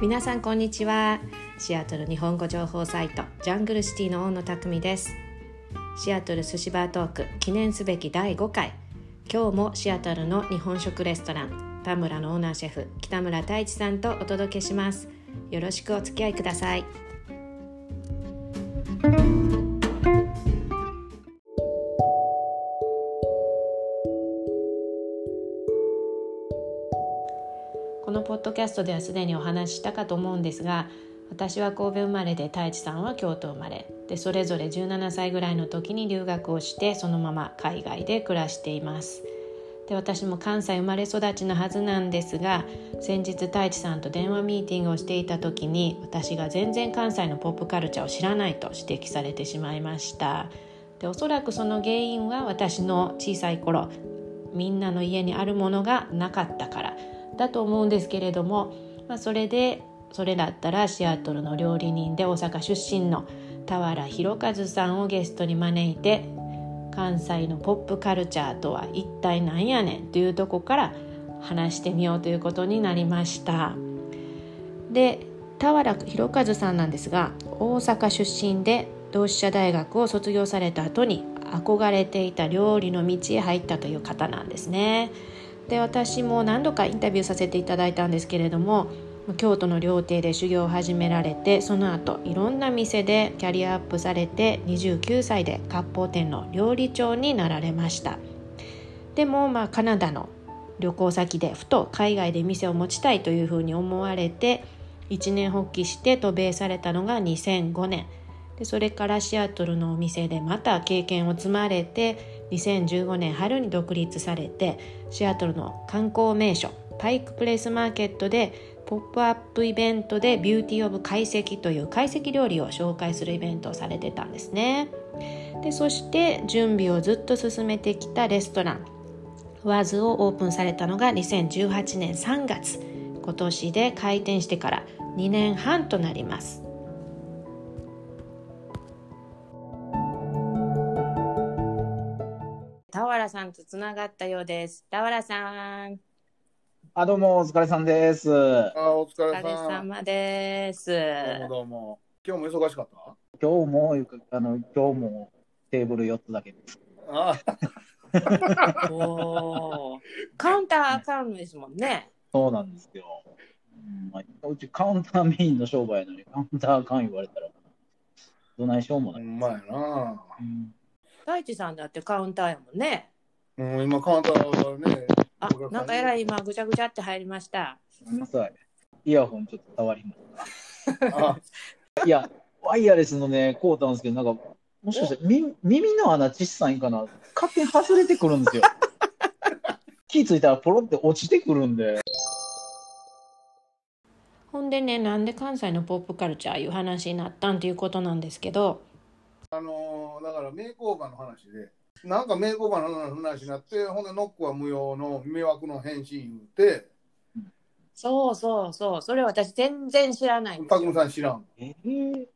皆さんこんにちは。シアトル日本語情報サイトジャングルシティの大野匠です。シアトル寿司バートーク記念すべき第5回。今日もシアトルの日本食レストラン田村のオーナーシェフ北村太一さんとお届けします。よろしくお付き合いください。キャストではすでにお話ししたかと思うんですが私は神戸生まれで太一さんは京都生まれ。でそれぞれ17歳ぐらいの時に留学をしてそのまま海外で暮らしています。で私も関西生まれ育ちのはずなんですが先日太一さんと電話ミーティングをしていた時に私が全然関西のポップカルチャーを知らないと指摘されてしまいました。でおそらくその原因は私の小さい頃みんなの家にあるものがなかったから。だと思うんですけれども、まあ、それでそれだったらシアトルの料理人で大阪出身の田原弘和さんをゲストに招いて関西のポップカルチャーとは一体何やねんというとこから話してみようということになりました。で田原弘和さんなんですが大阪出身で同志社大学を卒業された後に憧れていた料理の道へ入ったという方なんですね。で私も何度かインタビューさせていただいたんですけれども京都の料亭で修行を始められてその後いろんな店でキャリアアップされて29歳で割烹店の料理長になられました。でもまあカナダの旅行先でふと海外で店を持ちたいというふうに思われて一年発起して渡米されたのが2005年。でそれからシアトルのお店でまた経験を積まれて2015年春に独立されてシアトルの観光名所パイクプレイスマーケットでポップアップイベントで Beauty of 懐石という懐石料理を紹介するイベントをされてたんですね。でそして準備をずっと進めてきたレストラン Wa'z をオープンされたのが2018年3月今年で開店してから2年半となります。田原さんとつながったようです田原さんあ、どうも、お疲れさんです。あ、お疲おれさん。疲れ様ですどうもどうも。今日も忙しかった？今日も、あの、今日もテーブル4つだけです。あおーカウンターあかんですもんねそうなんですよ。うんまあ、うちカウンターメインの商売やのに、カウンターあかん言われたら、どないしようもない。ほんまやな。うん大地さんだってカウンターやもんねうん、今カウンターね。あなんかえらい今ぐちゃぐちゃって入りましたごめんなさい。イヤホンちょっと触りまあ、す。いや、ワイヤレスのね、こうたんですけど、なんか、もしかしてみ耳の穴小さいんかな勝手に外れてくるんですよ。気ついたらポロって落ちてくるんで。ほんでねなんで関西のポップカルチャーいう話になったんっていうことなんですけどあのーだからメイクオーバーの話で、なんかメイクオーバーの話になって、ほんでノックは無用の迷惑の返信言うて、そうそうそうそれ私全然知らないんですたくみよさん知らん。えー、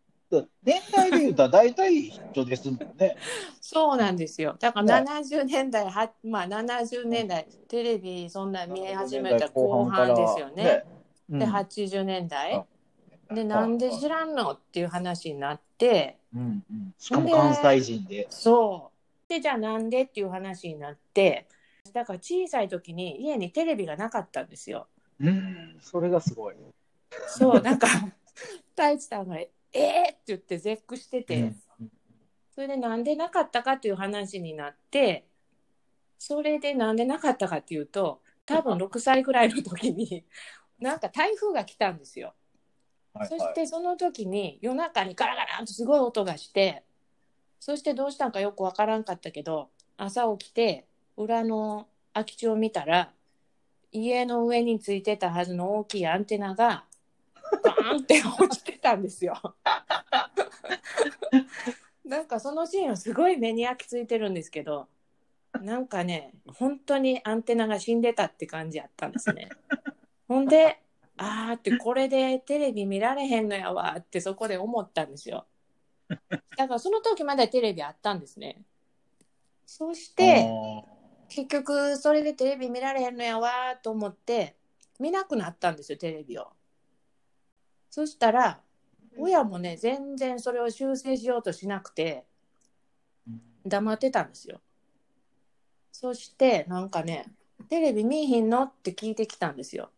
年代で言うたら大体一緒ですもんね。そうなんですよ。だからね。70年代はまあ70年代テレビそんな見始めた後半ですよね。うん。で80年代。あ。でなんで知らんのっていう話になってうんうん、しかも関西人で。そうでじゃあなんでっていう話になってだから小さい時に家にテレビがなかったんですよ。うん、それがすごい。そうなんか 太一さんが「えー!」って言って絶句してて、うんそれでなんでなかったかっていう話になってそれでなんでなかったかっていうと多分6歳ぐらいの時になんか台風が来たんですよ。はいそしてその時に夜中にガラガランとすごい音がしてそしてどうしたんかよくわからんかったけど朝起きて裏の空き地を見たら家の上についてたはずの大きいアンテナがバーンって落ちてたんですよ。なんかそのシーンはすごい目に焼き付いてるんですけどなんかね本当にアンテナが死んでたって感じやったんですね。ほんであーってこれでテレビ見られへんのやわってそこで思ったんですよ。だからその時までテレビあったんですね。そして結局それでテレビ見られへんのやわと思って見なくなったんですよテレビを。そしたら親もね全然それを修正しようとしなくて黙ってたんですよ。そしてなんかね「テレビ見えひんの?」って聞いてきたんですよ。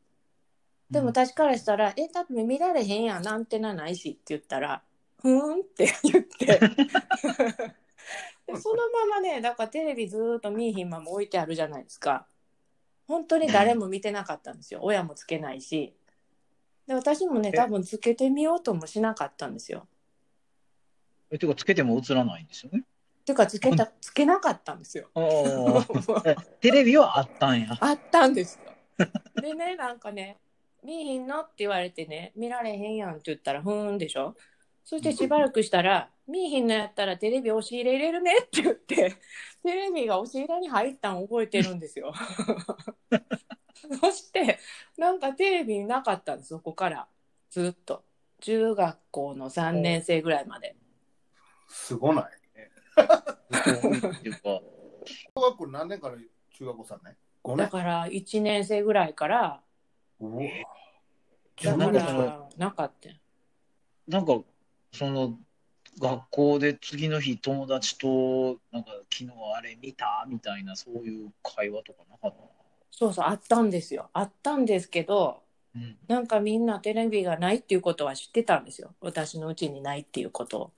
でも私からしたら「え多分見られへんやんなんてなないし」って言ったら「ふーん」って言って。でそのままねだからテレビずーっと見えひんまま置いてあるじゃないですか。本当に誰も見てなかったんですよ。親もつけないし。で私もねえ？多分つけてみようともしなかったんですよ。えてか、つけても映らないんですよね？ていうかつけた つけなかったんですよ。テレビはあったんや。あったんですよ。でね、なんかね、見えひんのって言われてね、見られへんやんって言ったら、ふーんでしょ。そしてしばらくしたら、見えひんのやったらテレビ押し入れ入れるねって言って、テレビが押し入れに入ったん覚えてるんですよ。そして、なんかテレビなかったんです、そこから。ずっと。中学校の3年生ぐらいまで。すごない。っていうか、小学校何年から中学校3年 ?5 年？だから1年生ぐらいから、だかなんかそのらなかったんなんか、その、学校で次の日友達と、なんか、昨日あれ見たみたいな、そういう会話とかなかった？そうそう、あったんですよ。あったんですけど、うん。なんかみんなテレビがないっていうことは知ってたんですよ。私のうちにないっていうことを。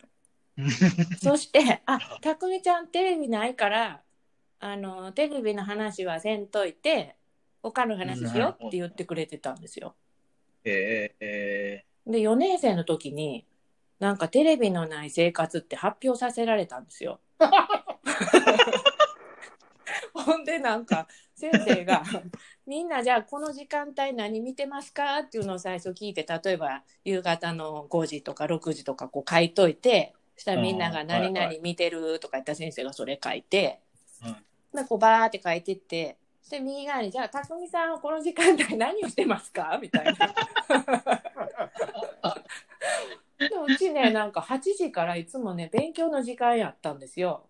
そして、あ、たくみちゃんテレビないから、あの、テレビの話はせんといて、他の話しようって言ってくれてたんですよ。えー、えで、4年生の時に、なんかテレビのない生活って発表させられたんですよ。ほんでなんか先生が「みんなじゃあこの時間帯何見てますか?」っていうのを最初聞いて例えば夕方の5時とか6時とかこう書いといてそしたらみんなが「うん何々見てる」とか言った先生がそれ書いて、うんでこうバーって書いてってそして右側に「じゃあ匠さんはこの時間帯何をしてますか? 」みたいな。でもうちねなんか8時からいつもね勉強の時間やったんですよ。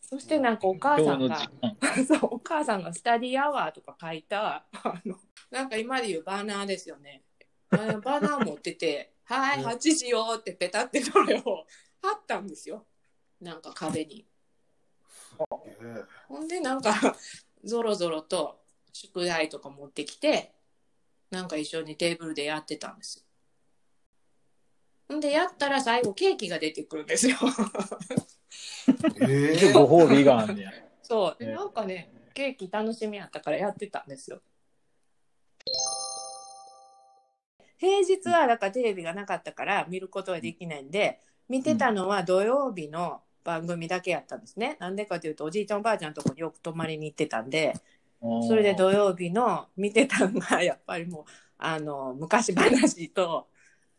そしてなんかお母さんが。そうお母さんがスタディアワーとか書いたあのなんか今で言うバーナーですよね。バーナー持ってて「はい8時よ」ってペタってそれを貼ったんですよなんか壁に。えほんでなんか ぞろぞろと宿題とか持ってきてなんか一緒にテーブルでやってたんですよ。ほんでやったら最後ケーキが出てくるんですよ。えでご褒美があんねや。そうでねなんかねケーキ楽しみやったからやってたんですよ。平日はだからテレビがなかったから見ることはできないんで見てたのは土曜日の番組だけやったんですね。なんでかというとおじいちゃんおばあちゃんのとこによく泊まりに行ってたんでそれで土曜日の見てたのがやっぱりもうあの昔話と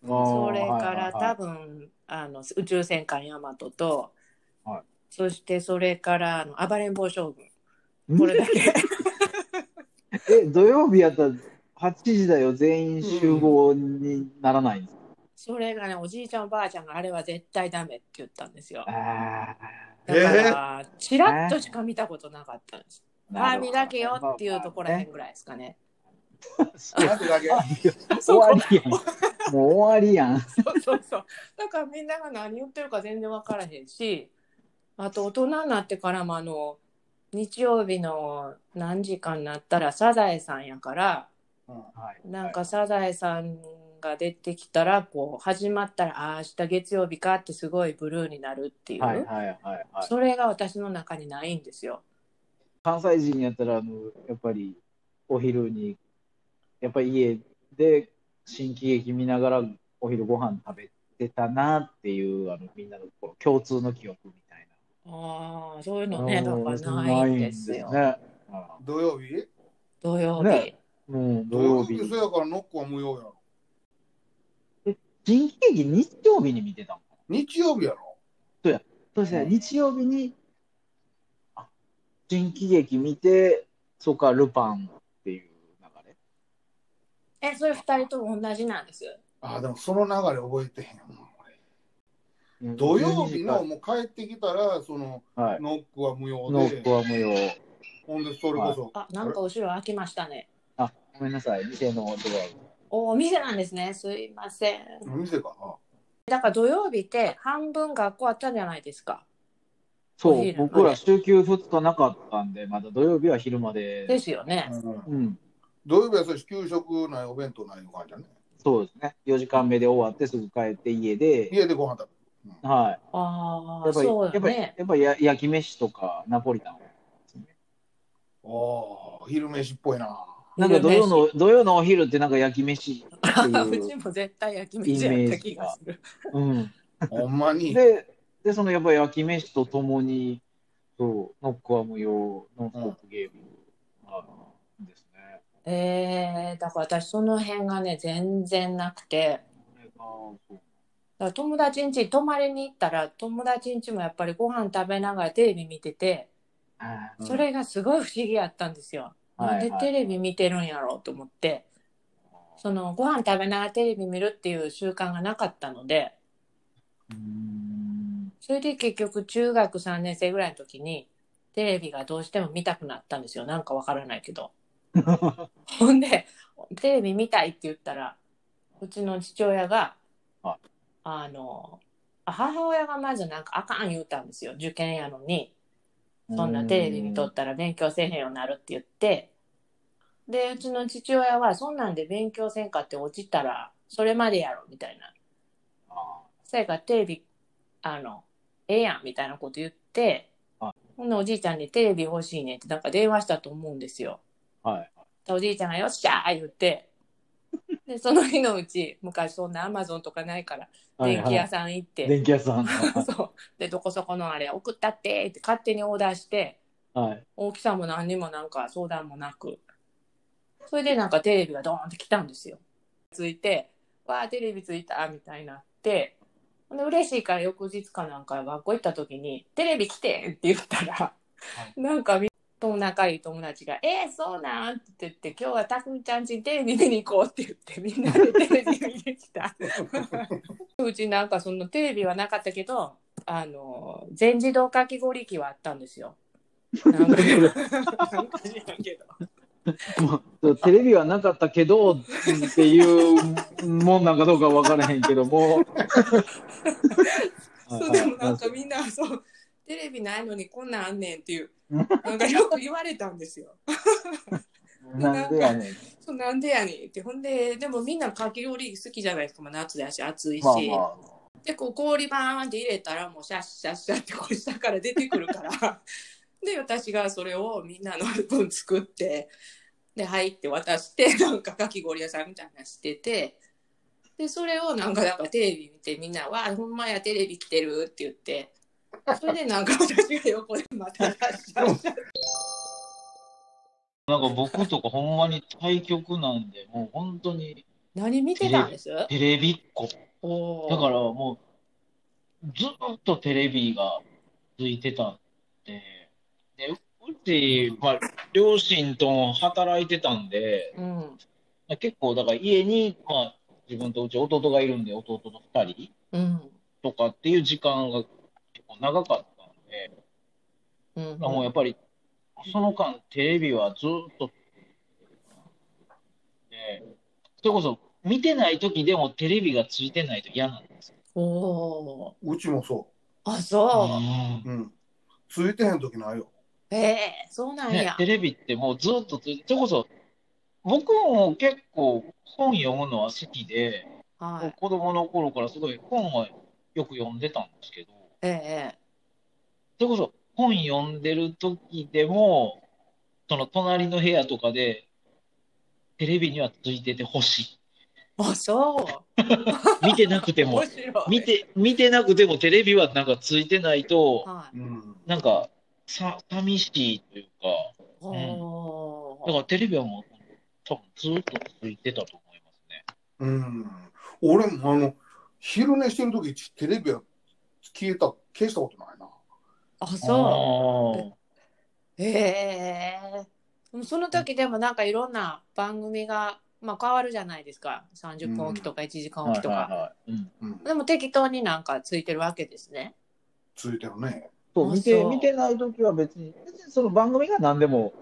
それから多分あの宇宙戦艦ヤマトと、はい。そしてそれからあの暴れん坊将軍。これだけ。え、土曜日やったら8時だよ、全員集合にならないんですか、それがねおじいちゃんおばあちゃんがあれは絶対ダメって言ったんですよ。あだから、ちらっとしか見たことなかったんです。ー？ああ見だけよっていうところらへんぐらいですかね。終わりやん。もう終わりやん。そうそうそう。だからみんなが何言ってるか全然分からへんし、あと大人になってからもあの、日曜日の何時間になったらサザエさんやから、はい。なんかサザエさんが出てきたら、こう始まったら、ああ、明日月曜日かってすごいブルーになるっていう、はいはいはいはい。それが私の中にないんですよ。関西人やったら、あの、やっぱりお昼に、やっぱり家で新喜劇見ながらお昼ご飯食べてたなっていう、あの、みんなのこう共通の記憶みたいああ、そういうな。のね、だからないんですよ。ね。あ土曜日？土曜日。ねうん、土土曜日曜日。そうやからノックは無用やろ。新喜劇日曜日に見てた日曜日やろ？そうですね、日曜日に、あ新喜劇見て、そこからルパンっていう流れ。え、それ二人とも同じなんです。ああ、でもその流れ覚えてへんもん俺土曜日のもう帰ってきたら、そのはい、ノックは無用ノックで、は無用。ほんでそれこそ、あ、なんか後ろ開きましたね。あ、ごめんなさい、店のドア。おお店なんですね。すいません。店か。あだから土曜日って半分学校あったじゃないですか。そう僕ら週休2日なかったんで、まだ土曜日は昼まで。ですよね。うんうん、土曜日はそれ給食ないお弁当ないの感じだね。そうですね。4時間目で終わってすぐ帰って家で、家でご飯食べる。はい。ああ、やっぱり、そうやっぱり、よね。やっぱりや焼き飯とかナポリタン。おお、昼飯っぽいな。なんか土曜の、土曜のお昼ってなんか焼き飯ってういう。ちも絶対焼き飯やった気がする。うん。ほんまに。で、で、そのやっぱり焼き飯とともに、そう、ノックは無用、ノンストップゲームあるんですね。えー、だから私その辺がね全然なくてだから友達ん家に泊まりに行ったら友達ん家もやっぱりご飯食べながらテレビ見ててあうんそれがすごい不思議やったんですよ。なんでテレビ見てるんやろうと思って。そのご飯食べながらテレビ見るっていう習慣がなかったので。それで結局中学3年生ぐらいの時にテレビがどうしても見たくなったんですよ。なんかわからないけど。ほんでテレビ見たいって言ったらうちの父親が、はあのあ母親がまずなんかあかん言うたんですよ。受験やのにそんなテレビ見とったら勉強せえへんようになるって言ってでうちの父親はそんなんで勉強せんかって落ちたらそれまでやろみたいなあそやからテレビあのええやんみたいなこと言ってはほんでおじいちゃんにテレビ欲しいねってなんか電話したと思うんですよ。はい。おじいちゃんが「よっしゃー!」言ってでその日のうち昔そんなアマゾンとかないからはい電気屋さん行って、電気屋さん。そうでどこそこのあれ送ったってって勝手にオーダーしてはい。大きさも何にもなんか相談もなくそれでなんかテレビがドーンって来たんですよついて「わあテレビついた」みたいになってほんで嬉しいから翌日かなんか学校行った時に「テレビ来て!」って言ったら、なんかみと仲いい友達が「えー、そうなん?」って言って「今日はたくみちゃんちにテレビ見に行こう」って言ってみんなでテレビ見に来た うちなんかそのテレビはなかったけどあの全自動かき氷機はあったんですよ。なんかなんか知らんけどもうテレビはなかったけどっていうもんなんかどうか分からへんけども。そうでもなんかみんなそうテレビないのにこんなんあんねんっていうなんかよく言われたんですよ。なんでやねん。そうなんでやねんって。ほんででもみんなかき氷好きじゃないですか、まあ、夏だし暑いし、まあまでこう氷バーンって入れたらもうシャッシャッシャッってこう下から出てくるから。で私がそれをみんなの分作ってで入って渡してなんかかき氷屋さんみたいなのしててでそれをなんかなんかテレビ見てみんな「わあほんまやテレビ来てる」って言ってそれでなんか私が横でまたシャッシャッシャッなんか僕とかほんまに対局なんで、もう本当に何見てたんです？テレビっ子。だからもう、ずっとテレビがついてたんで、で、うち、まあ、両親とも働いてたんで、うん。結構、だから家に、まあ、自分とうち弟がいるんで、弟と二人うん。とかっていう時間が結構長かったんで、うんもうやっぱり、その間、テレビはずっと、で、それこそ、見てない時でもテレビがついてないと嫌なんですよ。おーうちもそあそう。うん。ついてへん時ないよ。うええそうなんや、ねテレビってもうずっとついて、それこそ、僕も結構本読むのは好きで、はい子供の頃からすごい本はよく読んでたんですけど、ええそれこそ本読んでる時でも、その隣の部屋とかで、テレビにはついててほしい。あそう見てなくても面、白い見て、見てなくてもテレビはなんかついてないと、はいうん。なんか、さ、寂しいというか、おだからテレビはもう、多分ずっとついてたと思いますね。うん。俺もあの、昼寝してる時テレビは消えた、消したことないな。あそうあええでもその時でもなんかいろんな番組が、まあ、変わるじゃないですか30分おきとか1時間あ。おきとか、はいはいはいうんうん。でも適当になんかついてるわけですねついてるね。そう、あ見て、そう見てないときは別に、別にその番組が何でも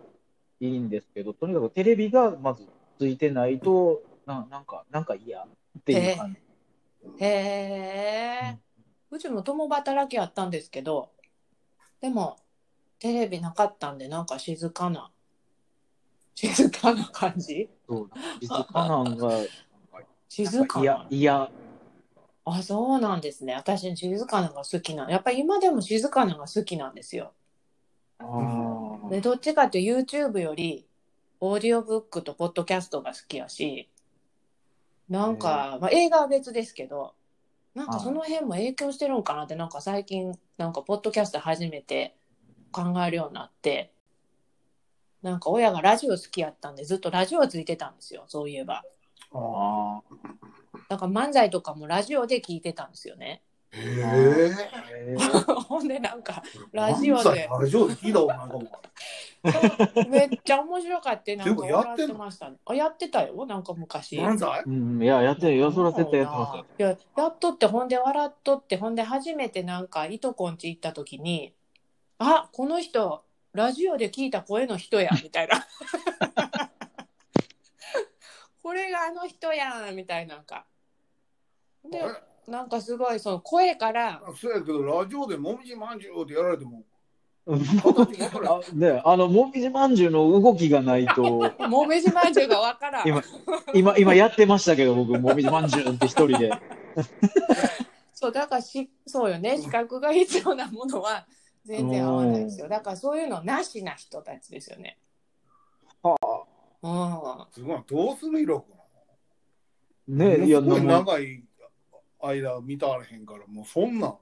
いいんですけど、とにかくテレビがまずついてないと、ななんか、なんか嫌っていう感じ。へえ。うちも共働きあったんですけど、でも、テレビなかったんで、なんか静かな、静かな感じ？そう静かなんが、静か嫌な。、嫌。あ、そうなんですね。私、静かなのが好きな。やっぱり今でも静かなのが好きなんですよ。で、どっちかっていうと YouTube より、オーディオブックとポッドキャストが好きやし、なんか、まあ、映画は別ですけど、なんかその辺も影響してるんかなって、なんか最近、なんかポッドキャスト初めて考えるようになって、なんか親がラジオ好きやったんで、ずっとラジオついてたんですよ、そういえば。ああなんか漫才とかもラジオで聞いてたんですよね。へーえ。ほんでなんか、ラジオで、ラジオで聞いたことないかも。めっちゃ面白かって、なんかやって笑っんのてましたね。あ、やってたよ、なんか昔。漫才？うん、いや、やってるよ。それは絶対やってますよ。いや、やっとって、ほんで笑っとって、ほんで初めてなんか、いとこんち行った時に、あ、この人、ラジオで聞いた声の人や、みたいな。これがあの人やん、みたいなんか。で、なんかすごい、その声から、そうやけど、ラジオでもみじまんじゅうってやられても、ね、あの、もみじまんじゅうの動きがないと、もめじまんじゅうがわからん。今、今、今やってましたけど、僕、もみじまんじゅうって一人で。そう、だからし、そうよね、資格が必要なものは全然合わないですよ。だからそういうのなしな人たちですよね。はうん。すごい、どうする色かね、いや、すごいなんか長い間見たらへんから、もうそんなん、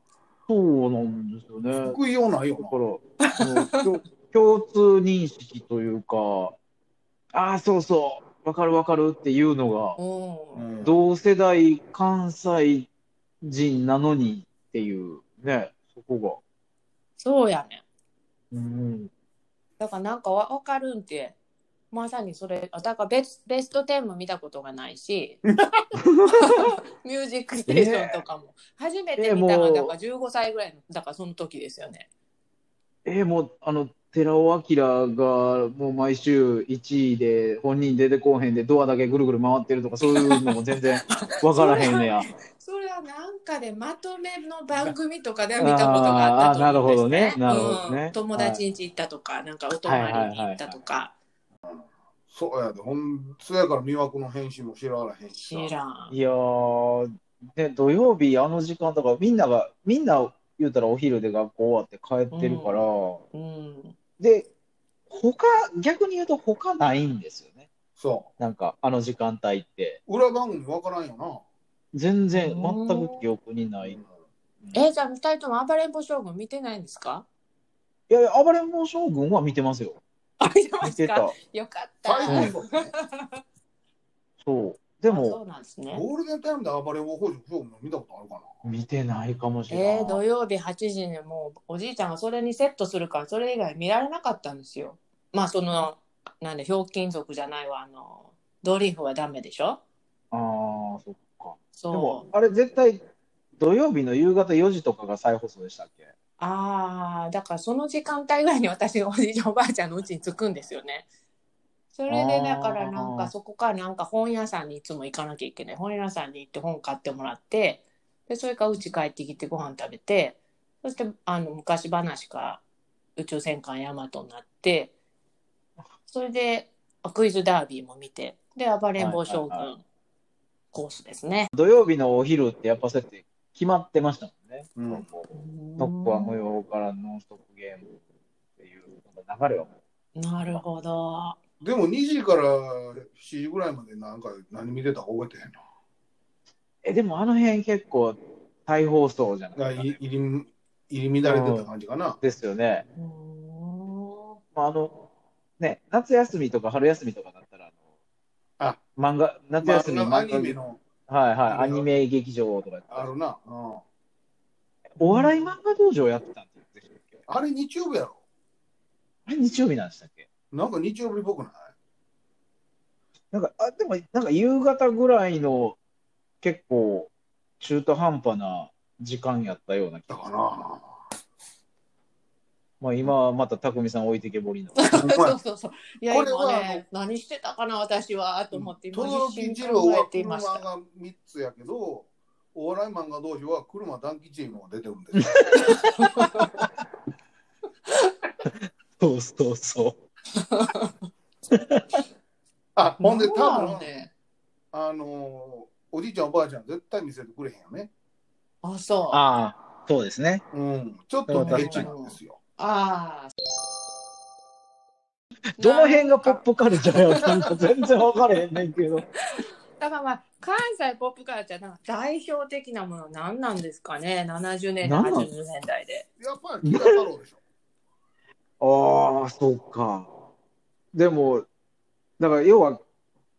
そうなんですよね。救いようないよだから、共 共通認識というか、ああ、そうそう、わかるわかるっていうのが、うんな。同世代関西人なのにっていうね、そこそうやね。うん。だからなんかわわかるんって、まさにそれ、だからベスベスト10も見たことがないし、ミュージックステーションとかも、初めて見たのはえもうだから15歳ぐらいの、だからその時ですよね。えーもう、あの、寺尾明がもう毎週1位で本人出てこうへんでドアだけぐるぐる回ってるとかそういうのも全然 わからへんねや。それはなんかでまとめの番組とかで見たことがあったと思うんですね。あーなるほどねなるほどねうん友達ん家行ったとか、なんかお泊まりに行ったとか、そうやで、ほん、そやから魅惑の返信も知らへんしさ。知らん。いやー、ね、土曜日あの時間だからみんなが、みんな言うたらお昼で学校終わって帰ってるから、うん。で、他、逆に言うと他ないんですよね。そなんか、あの時間帯って。う。裏番組わからんよな。全然、うん全く記憶にない。いえ、じゃあ二人とも暴れん坊将軍見てないんですか？やいや、暴れん坊将軍は見てますよ。あ、見てま見てた。よかった。再放送。そう。であそも、うなんですね。ゴールデンタイムで暴れん坊北条将軍の見たことあるかな？見てないかもしれない。えー、土曜日8時にもうおじいちゃんがそれにセットするからそれ以外見られなかったんですよ。まあそのなんでひょうきん族じゃないわあのドリフはダメでしょ？ああ、そっか。でもそう、あれ絶対、土曜日の夕方4時とかが再放送でしたっけ？ああだからその時間帯ぐらいに私がおじいちゃんおばあちゃんのうちに着くんですよね。それでだからなんかそこからなんか本屋さんにいつも行かなきゃいけない本屋さんに行って本買ってもらってでそれからうち帰ってきてご飯食べてそしてあの昔話か宇宙戦艦ヤマトになってそれであクイズダービーも見てで暴れん坊将軍コースですね。土曜日のお昼ってやっぱそうやって決まってました？ね。うんノックは無用からノンストップゲームっていう流れはもなるほど。でも2時から7時ぐらいまでなんか何見てたか覚えてへんな。え、でもあの辺結構再放送じゃない？がですか、ね。入り入り乱れてた感じかな。ですよね。うーんまあ、あの、ね、夏休みとか春休みとかだったら、あのあ漫画、夏休み、まあアニメのはいはい、アニメ劇場とかあるな。うんお笑い漫画道場やってたんですよ。あれ日曜日やろ？あれ日曜日なんでしたっけ？なんか日曜日っぽくない？なんか、あ、でも、なんか夕方ぐらいの結構中途半端な時間やったような気がする。な。まあ今はまた匠さん置いてけぼりの。そうそうそう。いや、これは今ね、何してたかな、私は、と思って、今轟必死二郎はに考えてい車ました。が3つやけど、お笑い漫画同士は車団吉いうのが出てるんです。そうそうそう。あ、ほんで多なんね。あのーおじいちゃんおばあちゃん絶対見せてくれへんよね。あ、そう。あああ、そうですね。うん。ちょっとケチなんですよ。あー。どの辺がポップカルチャーやなんか全然分からへんねんけど。だからまあ、関西ポップカルチャー、なんか代表的なもの何なんですかね、70年代、何なん？80年代で。やっぱり木田太郎でしょ。ああ、そうか。でも、だから要は、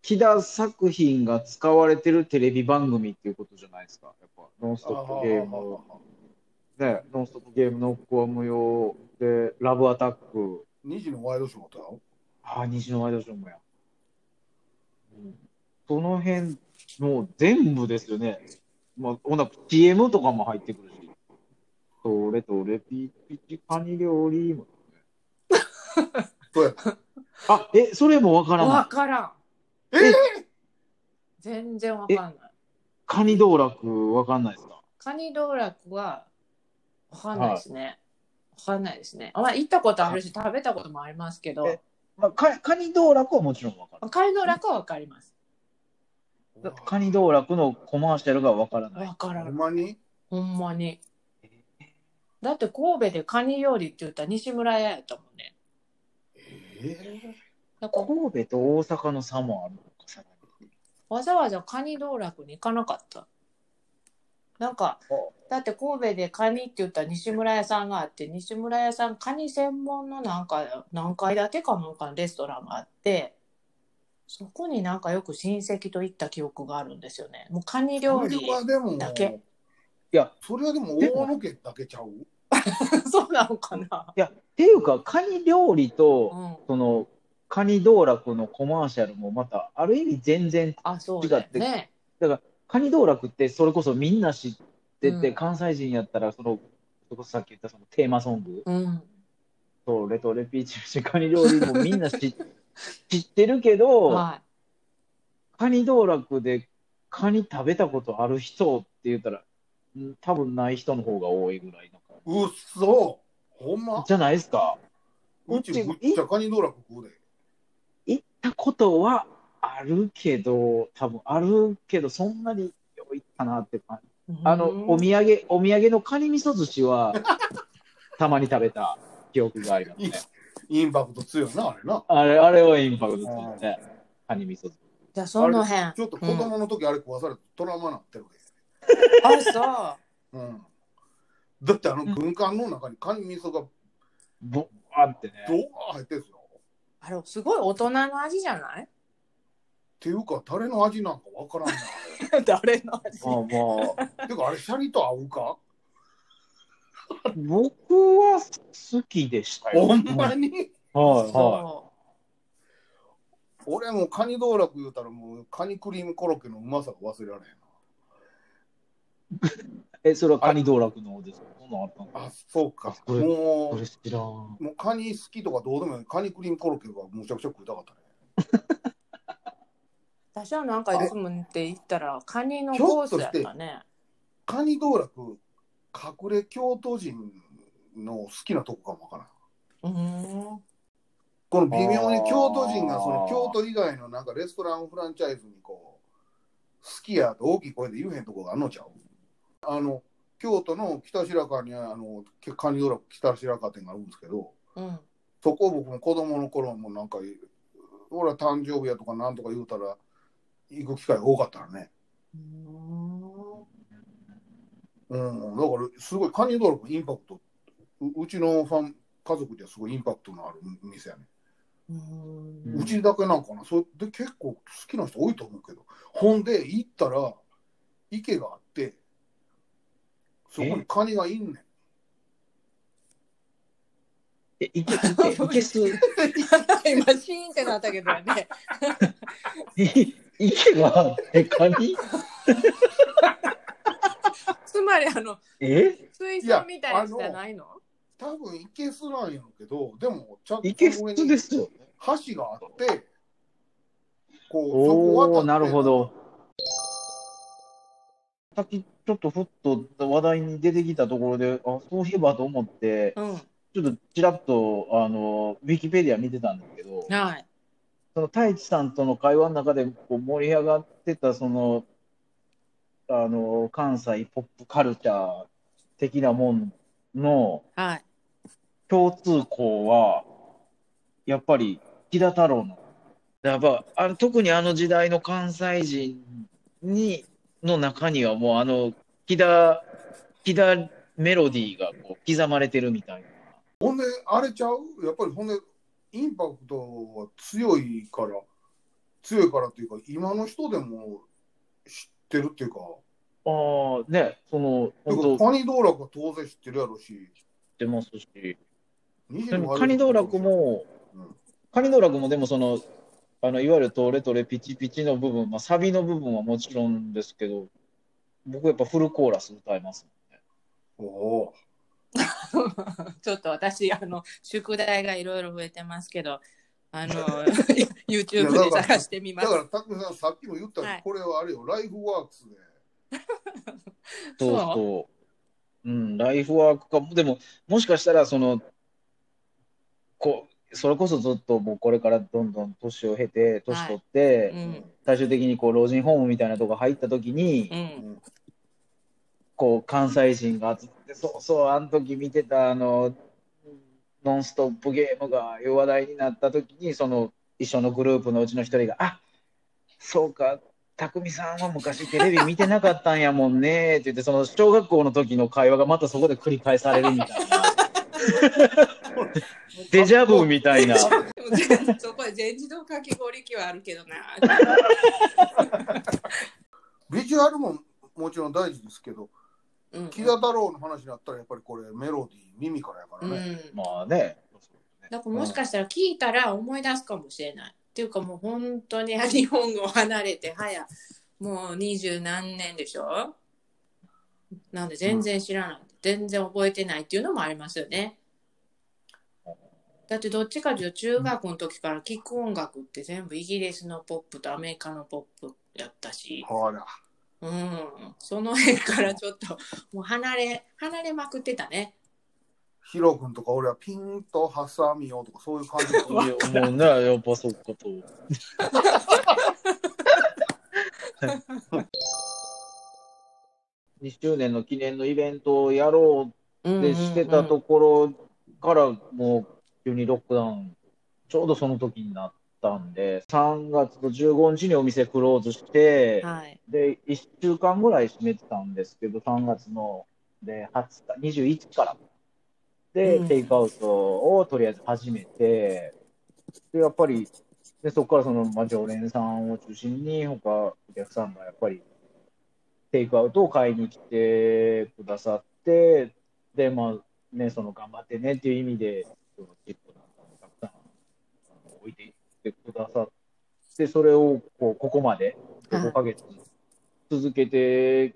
木田作品が使われてるテレビ番組っていうことじゃないですか。やっぱ、ノンストップゲーム、ね、ノンストップゲーム、ノックは無用で、ラブアタック、2時のワイドショーだよ。ああ、西のワイドショーもや。うんその辺、もう全部ですよね。まあ、ほな、CM とかも入ってくるし。それとレピピチカニ料理も。あ、え、それもわからない。わからん。え？全然わかんない。カニ道楽わかんないですか？カニ道楽はわかんないですね。わかんないですね。まあ、行ったことあるし、食べたこともありますけどえ、まあ、カカニ道楽はもちろんわかる。カニ道楽はわかります。カニ道楽のコマーシャルがわからない。わからん。ほんまに？ほんまに。だって神戸でカニ料理って言ったら西村屋やったもんね。えだから神戸と大阪の差もあるのか、さらにわざわざカニ道楽に行かなかった。なんか、だって神戸でカニって言ったら西村屋さんがあって、西村屋さんカニ専門のなんか何階建てかなんかのレストランがあって、そこになんかよく親戚と行った記憶があるんですよね。もうカニ料理。はでも、だけいや、それはでも大野家だけちゃう？そうなのかな。いや、っていうか、カニ料理と、うん。その、カニ道楽のコマーシャルもまた、ある意味全然、あ、そうだよね。カニ道楽ってそれこそみんな知ってて、うん関西人やったら、その、それこそさっき言ったそのテーマソング、うん。そう、レトレピーチュカニ料理もみんな知知ってるけど、はカニ道楽でカニ食べたことある人って言ったら、ん多分ない人の方が多いぐらいの感うっそほんま？じじゃないですか？うちむっちゃカニ道楽食うで。行ったことはあるけど、多分あるけど、そんなによいったなって感じ。い。あの、うんお土産、お土産のカニ味噌寿司は、たまに食べた記憶がありますね。インパクト強いな、あれな。あれ、あれはインパクトついて、カニ味噌。じゃあその辺。ちょっと子供の時あれ食わされてトラウマなってるで。あ、そう。うん。だってあの軍艦の中にカニ味噌がぼあってね。ドー入ってるんですよ。あれ、すごい大人の味じゃない？っていうか、誰の味なんかわからんな。誰の味？まあまあ、てか、あれ、シャリと合うか？僕は好きでしたよ。ほんまに？はいはそ俺もカニ道楽言うたらもうカニクリームコロッケのうまさが忘れられへんな。い。え、それはカニ道楽の方ですか？あそうか。もそうれ知らん。もうカニ好きとかどうでもいい。カニクリームコロッケがむちゃくちゃ食いたかったね。私はなんかいつもって言ったら、カニのコースやったね。カニ道楽、隠れ京都人の好きなとこかもわからん。うーん。この微妙に京都人がその京都以外のなんかレストランフランチャイズにこう好きやと大きい声で言えへんとこがあんのちゃう？あの京都の北白川にはあのカニ道楽北白川店があるんですけどうん。そこを僕も子供の頃もなんか俺は誕生日やとかなんとか言うたら行く機会が多かったらねうーんうん。だからすごいカニ道楽インパクト。ううちのファン家族ではすごいインパクトのある店やね。うーん。うちだけなんかな、それで結構好きな人多いと思うけど、ほんで行ったら池があって、そこにカニがいんねん。え、いけ、いけ、いけす、今シーンってなったけどね。い池が、え、カニ？つまりあのえ？水槽みたいなやつじゃないの？多分いけすなんやろうけど、でも、ちゃんといけですよ。橋があって、こう、そこ渡っておおなるほ。ど。さっきちょっとふっと話題に出てきたところで、あ、そういえばと思って、うん。ちょっとちらっと、あの、ウィキペディア見てたんですけど、はい。その太一さんとの会話の中でこう盛り上がってた、その、あの、関西ポップカルチャー的なもんのはい。共通項は、やっぱり木田太郎の。やっぱあの特にあの時代の関西人にの中にはもうあの木田木田メロディーがこう刻まれてるみたいな。ほんで、あれちゃう？やっぱりほんで、インパクトは強いから、強いからっていうか、今の人でも知ってるっていうか、ああね、そのカニ道楽は当然知ってるやろし、てますし、西でも野カニ道楽もうん。カニ道楽もでもそのあのいわゆるトレトレピチピチの部分、まあ、サビの部分はもちろんですけど、僕やっぱフルコーラス歌いますもんね。おお ちょっと私、あの、宿題がいろいろ増えてますけど、あの、YouTube で探してみます。だから、たくみさん、さっきも言ったようにはいこれはあれよ、ライフワークス で。そう？そう。うん、ライフワークか、でも、もしかしたら、その、こう、それこそずっともうこれからどんどん年を経て、年取って、うん。最終的にこう老人ホームみたいなとこ入った時に、うん。こう関西人が集って、そうそう、あの時見てたあの、ノンストップゲームがいう話題になった時に、その一緒のグループのうちの一人が、あそうか、匠さんは昔テレビ見てなかったんやもんねって言って、その小学校の時の会話がまたそこで繰り返されるみたいな。デジャブみたいな。そこで全自動かき氷機はあるけどな。ビジュアルももちろん大事ですけど、うん。木田太郎の話になったら、やっぱりこれメロディー、耳からやからうね。ん。まあね。だからもしかしたら聞いたら思い出すかもしれない。っていうかもう本当に日本を離れて 早もう二十何年でしょ？なんで全然知らない、全然覚えてないっていうのもありますよね。だってどっちかというと中学の時から聴く音楽って全部イギリスのポップとアメリカのポップやったし、ほら。うん、その辺からちょっと もう離れ離れまくってたね。ヒロ君とか俺はピンとハサミをとかそういう感じいや もうね、やっぱそっかと。2周年の記念のイベントをやろうってしてたところからもう急にロックダウン、ちょうどその時になったんで、3月の15日にお店クローズして、はい。で、1週間ぐらい閉めてたんですけど、3月ので20日、21から。で、うんテイクアウトをとりあえず始めて、で、やっぱり、でそこからその、まあ、常連さんを中心に、他お客さんがやっぱり、テイクアウトを買いに来てくださって、で、まあ、ね、その、頑張ってねっていう意味で、そのチップなんかもたくさん置いていってくださって、それを、こう、ここまで、はい。5ヶ月続けて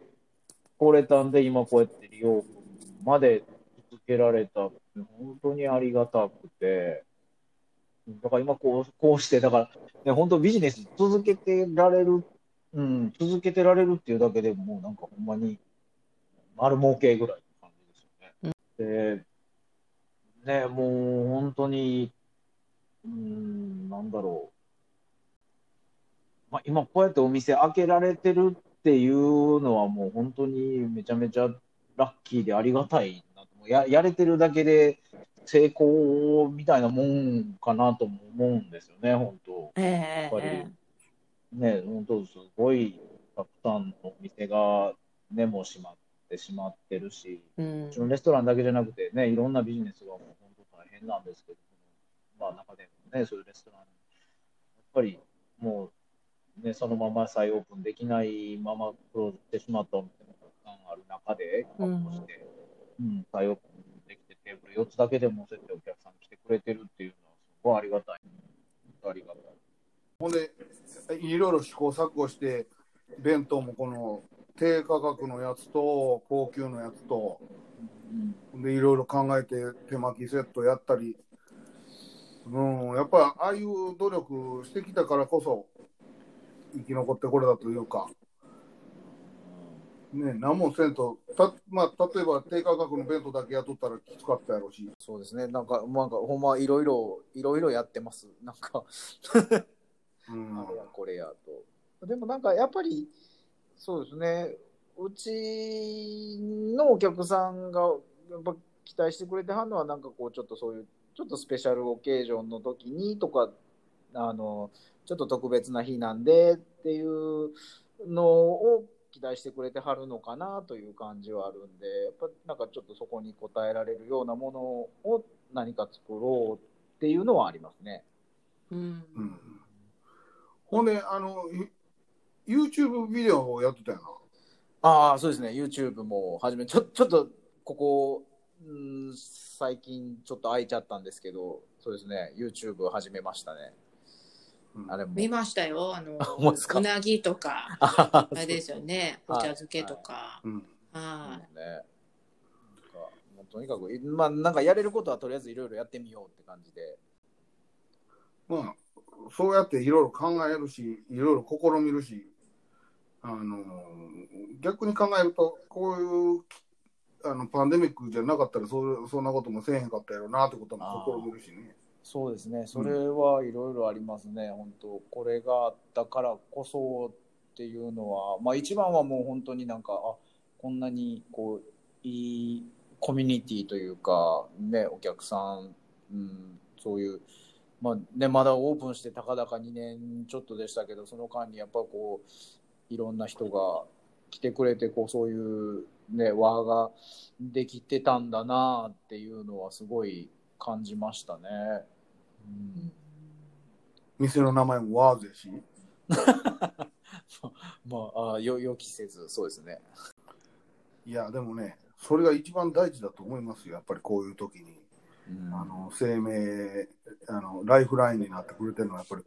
これたんで、今こうやって利用まで続けられたって、本当にありがたくて、だから今こう、こうして、だから、ね、本当ビジネス続けてられる、うん、続けてられるっていうだけでもうなんかほんまに丸儲けぐらいの感じですよね。で、ね、もう本当に、うん、なんだろう。まあ、今こうやってお店開けられてるっていうのはもう本当にめちゃめちゃラッキーでありがたいなと。もややれてるだけで成功みたいなもんかなとも思うんですよね、本当。ええやっぱりえね、本当すごいたくさんのお店がね、もう閉まってしまってるし、えうん。レストランだけじゃなくてね、いろんなビジネスがもう本当大変なんですけど。も、まあ中でもね、そういうレストラン、やっぱりもうね、そのまま再オープンできないままクローズしてしまったお店もたくさんある中で、うん確保して、うん、再オープンできてテーブル4つだけでもそうやってお客さん来てくれてるっていうのはすごいありがたい。ありがたい。ほんで、いろいろ試行錯誤して、弁当もこの低価格のやつと高級のやつと、うんでいろいろ考えて手巻きセットやったり、うん、やっぱりああいう努力してきたからこそ生き残ってこれだというか、ね、何もせんと、たまあ、例えば低価格の弁当だけ雇ったらきつかったやろうし、そうですね。なんか、なんかほんまいろいろ、いろいろやってます。なんか、うん あれやこれやと。でもなんかやっぱり、そうですね。うちのお客さんがやっぱ期待してくれてはんのは、なんかこう、ちょっとそういう、ちょっとスペシャルオケージョンの時にとか、あの、ちょっと特別な日なんでっていうのを期待してくれてはるのかなという感じはあるんで、やっぱなんかちょっとそこに応えられるようなものを何か作ろうっていうのはありますね。うんうん、ほんで、あの、ユ YouTube ビデオをやってたよな。ああ、そうですね。YouTube も始め、ちょちょっと、ここ、うん、最近ちょっと空いちゃったんですけど、そうですね。YouTube 始めましたね。うんあれも。見ましたよあのうなぎとか ああれですよねおはい茶漬けとかうんはそうね。とにかく、まあ、なんかやれることはとりあえずいろいろやってみようって感じで。まあ、そうやっていろいろ考えるし、いろいろ試みるし、あの逆に考えると、こういうあのパンデミックじゃなかったらそ、そんなこともせえへんかったやろなってことも試みるしね。そうですね。それはいろいろありますね。本当これがあったからこそっていうのは、まあ一番はもう本当になんか、あ、こんなにこう、いいコミュニティというか、ね、お客さん、うん、そういう、まあね、まだオープンしてたかだか2年ちょっとでしたけど、その間にやっぱこう、いろんな人が来てくれて、こう、そういうね、輪ができてたんだなっていうのはすごい感じましたね。うん店の名前もワーゼし。まあ、あよ予期せず、そうですね。いや、でもね、それが一番大事だと思いますよ。やっぱりこういう時に。うんあの生命あの、ライフラインになってくれてるのは、やっぱり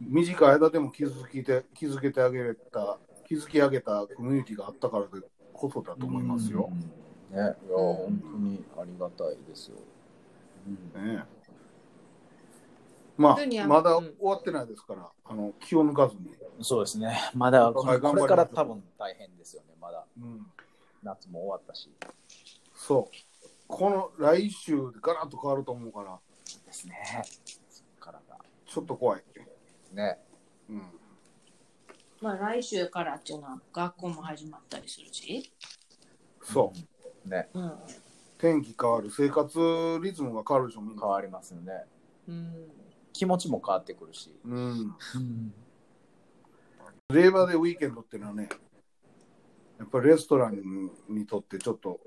短い間でも気づきて気づけてあげた、気づき上げたコミュニティがあったからでこそだと思いますよ。うんね、いや、本当にありがたいですよ。うんねまあ、はまだうん終わってないですから、あの気を抜かずに。そうですね。まだこれから多分大変ですよね。まだうん、夏も終わったし。そう。この来週でガラッと変わると思うから、ですね。そっからが。ちょっと怖い。ね。うん、まあ来週からっていうのは学校も始まったりするし、そう。ね。うん天気変わる、生活リズムが変わるでしょ、みんな。変わりますよね。うん、気持ちも変わってくるし。うん。うん。レーバーデーウィーケンドっていうのはね、やっぱりレストランにとってちょっと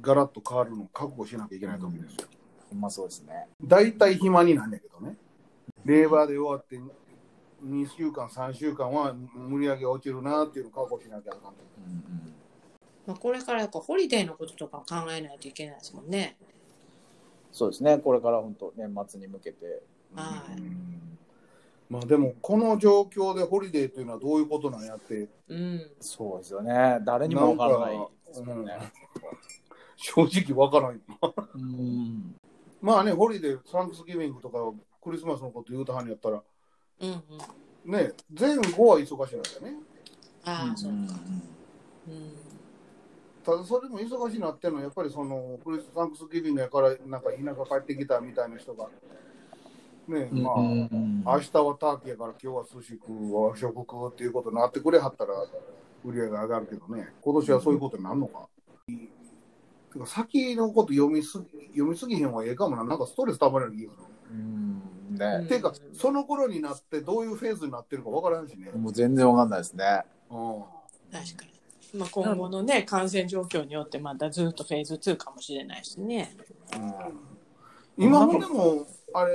ガラッと変わるのを覚悟しなきゃいけない時ですよ。ほんまそうですね。大体暇になんだけどね。レーバーで終わって2週間、3週間は売り上げが落ちるなっていうのを覚悟しなきゃあかんと。うんうん。まあ、これからこうホリデーのこととか考えないといけないですもんね。そうですね。これから本当年末に向けて。はいうんまあでも、この状況でホリデーというのはどういうことなんやって、うん、そうですよね。誰にもわからないですもんね。正直わからない。うん。まあね、ホリデー、サンクスギビングとかクリスマスのこと言うたはんやったら、うん、うん。ね、前後は忙しいんだよね。ああ、そうか。うん、ただそれも忙しいなってんのはやっぱりそのクリスサンクスギビングやからなんか田舎帰ってきたみたいな人がねまあ、うん明日はターキーやから今日は寿司食う和食食うっていうことになってくれはったら売り上げが上がるけどね今年はそういうことになるのか、てか先のこと読みすぎ読みすぎへんはええかもななんかストレスたまる気がする、うん。ね。ていうかその頃になってどういうフェーズになってるかわからんしね、もう全然わかんないですね。うん確かに。まあ、今後のね、感染状況によってまたずっとフェーズ2かもしれないしね。うん今もでもあれ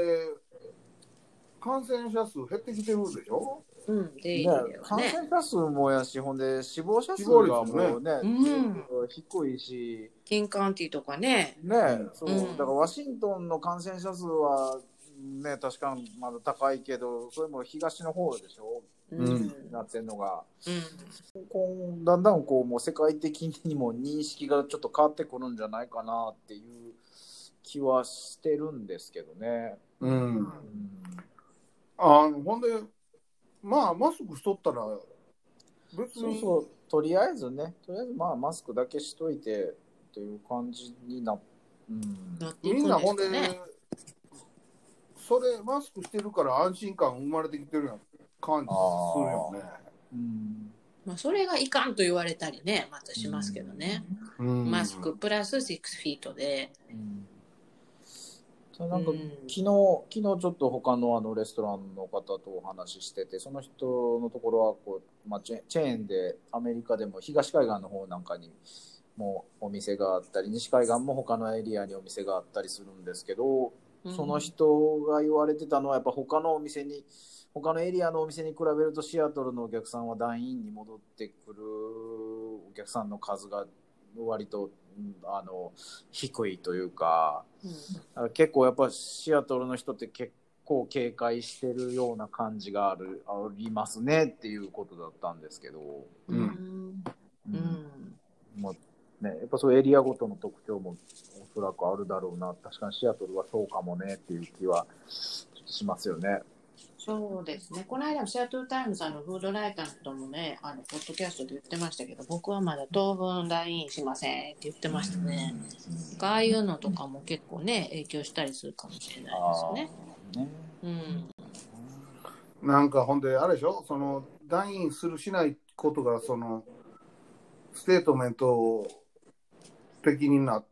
感染者数減ってきてるでしょ？うん、でいいねんだよ感ね。染者数もやし、ほんで死亡者数がもうね、うん低いし、キンカウンティとかね。ね、そう、うんだからワシントンの感染者数は、ね、確かにまだ高いけど、それも東の方でしょ、うん。なってんのが。うん。こうだんだんこうもう世界的にも認識がちょっと変わってくるんじゃないかなっていう気はしてるんですけどね。うん。うん。あのほんでまあマスクしとったら別に。そうそう、とりあえずね、とりあえずまあマスクだけしといてっていう感じにな、うん、なっていくんみんなほんで、ですかね。それマスクしてるから安心感生まれてきてるような感じするよね。うんまあそれがいかんと言われたりね、またしますけどね。うんマスクプラス6フィートで。うんそうなんかうん昨日、昨日ちょっと他のあのレストランの方とお話ししてて、その人のところはこう、まあ、チェチェーンでアメリカでも東海岸の方なんかにもお店があったり、西海岸も他のエリアにお店があったりするんですけど、その人が言われてたのは、やっぱ他のお店に、他のエリアのお店に比べると、シアトルのお客さんは団員に戻ってくるお客さんの数が割と、うんあの低いというか、うん結構やっぱシアトルの人って結構警戒してるような感じがあるありますねっていうことだったんですけど、うん。うん。うん。まあね、やっぱそういうエリアごとの特徴もおそらくあるだろうな確かにシアトルはそうかもねっていう気はしますよね。そうですね。この間もシアトルタイムさんのフードライターの人もね、あの、ポッドキャストで言ってましたけど、僕はまだ当分来院しませんって言ってましたね。ああいうのとかも結構ね、影響したりするかもしれないですよね。ねうん。なんかほんであれでしょ？その団員するしないことがそのステートメント的にな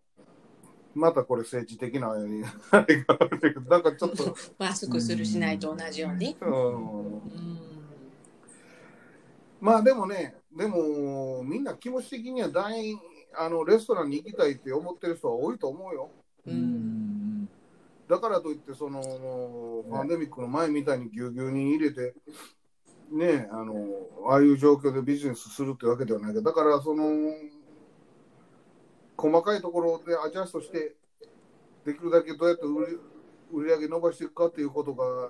またこれ政治的なあれがあるけどなんかちょっと、マスクするしないと同じように。うん、うん。まあでもねでもみんな気持ち的には団員あのレストランに行きたいって思ってる人は多いと思うよう。うんんだからといってそのパンデミックの前みたいにぎゅうぎゅうに入れてねあのああいう状況でビジネスするってわけではないけどだからその細かいところでアジャストしてできるだけどうやって売り売り上げ伸ばしていくかっていうことが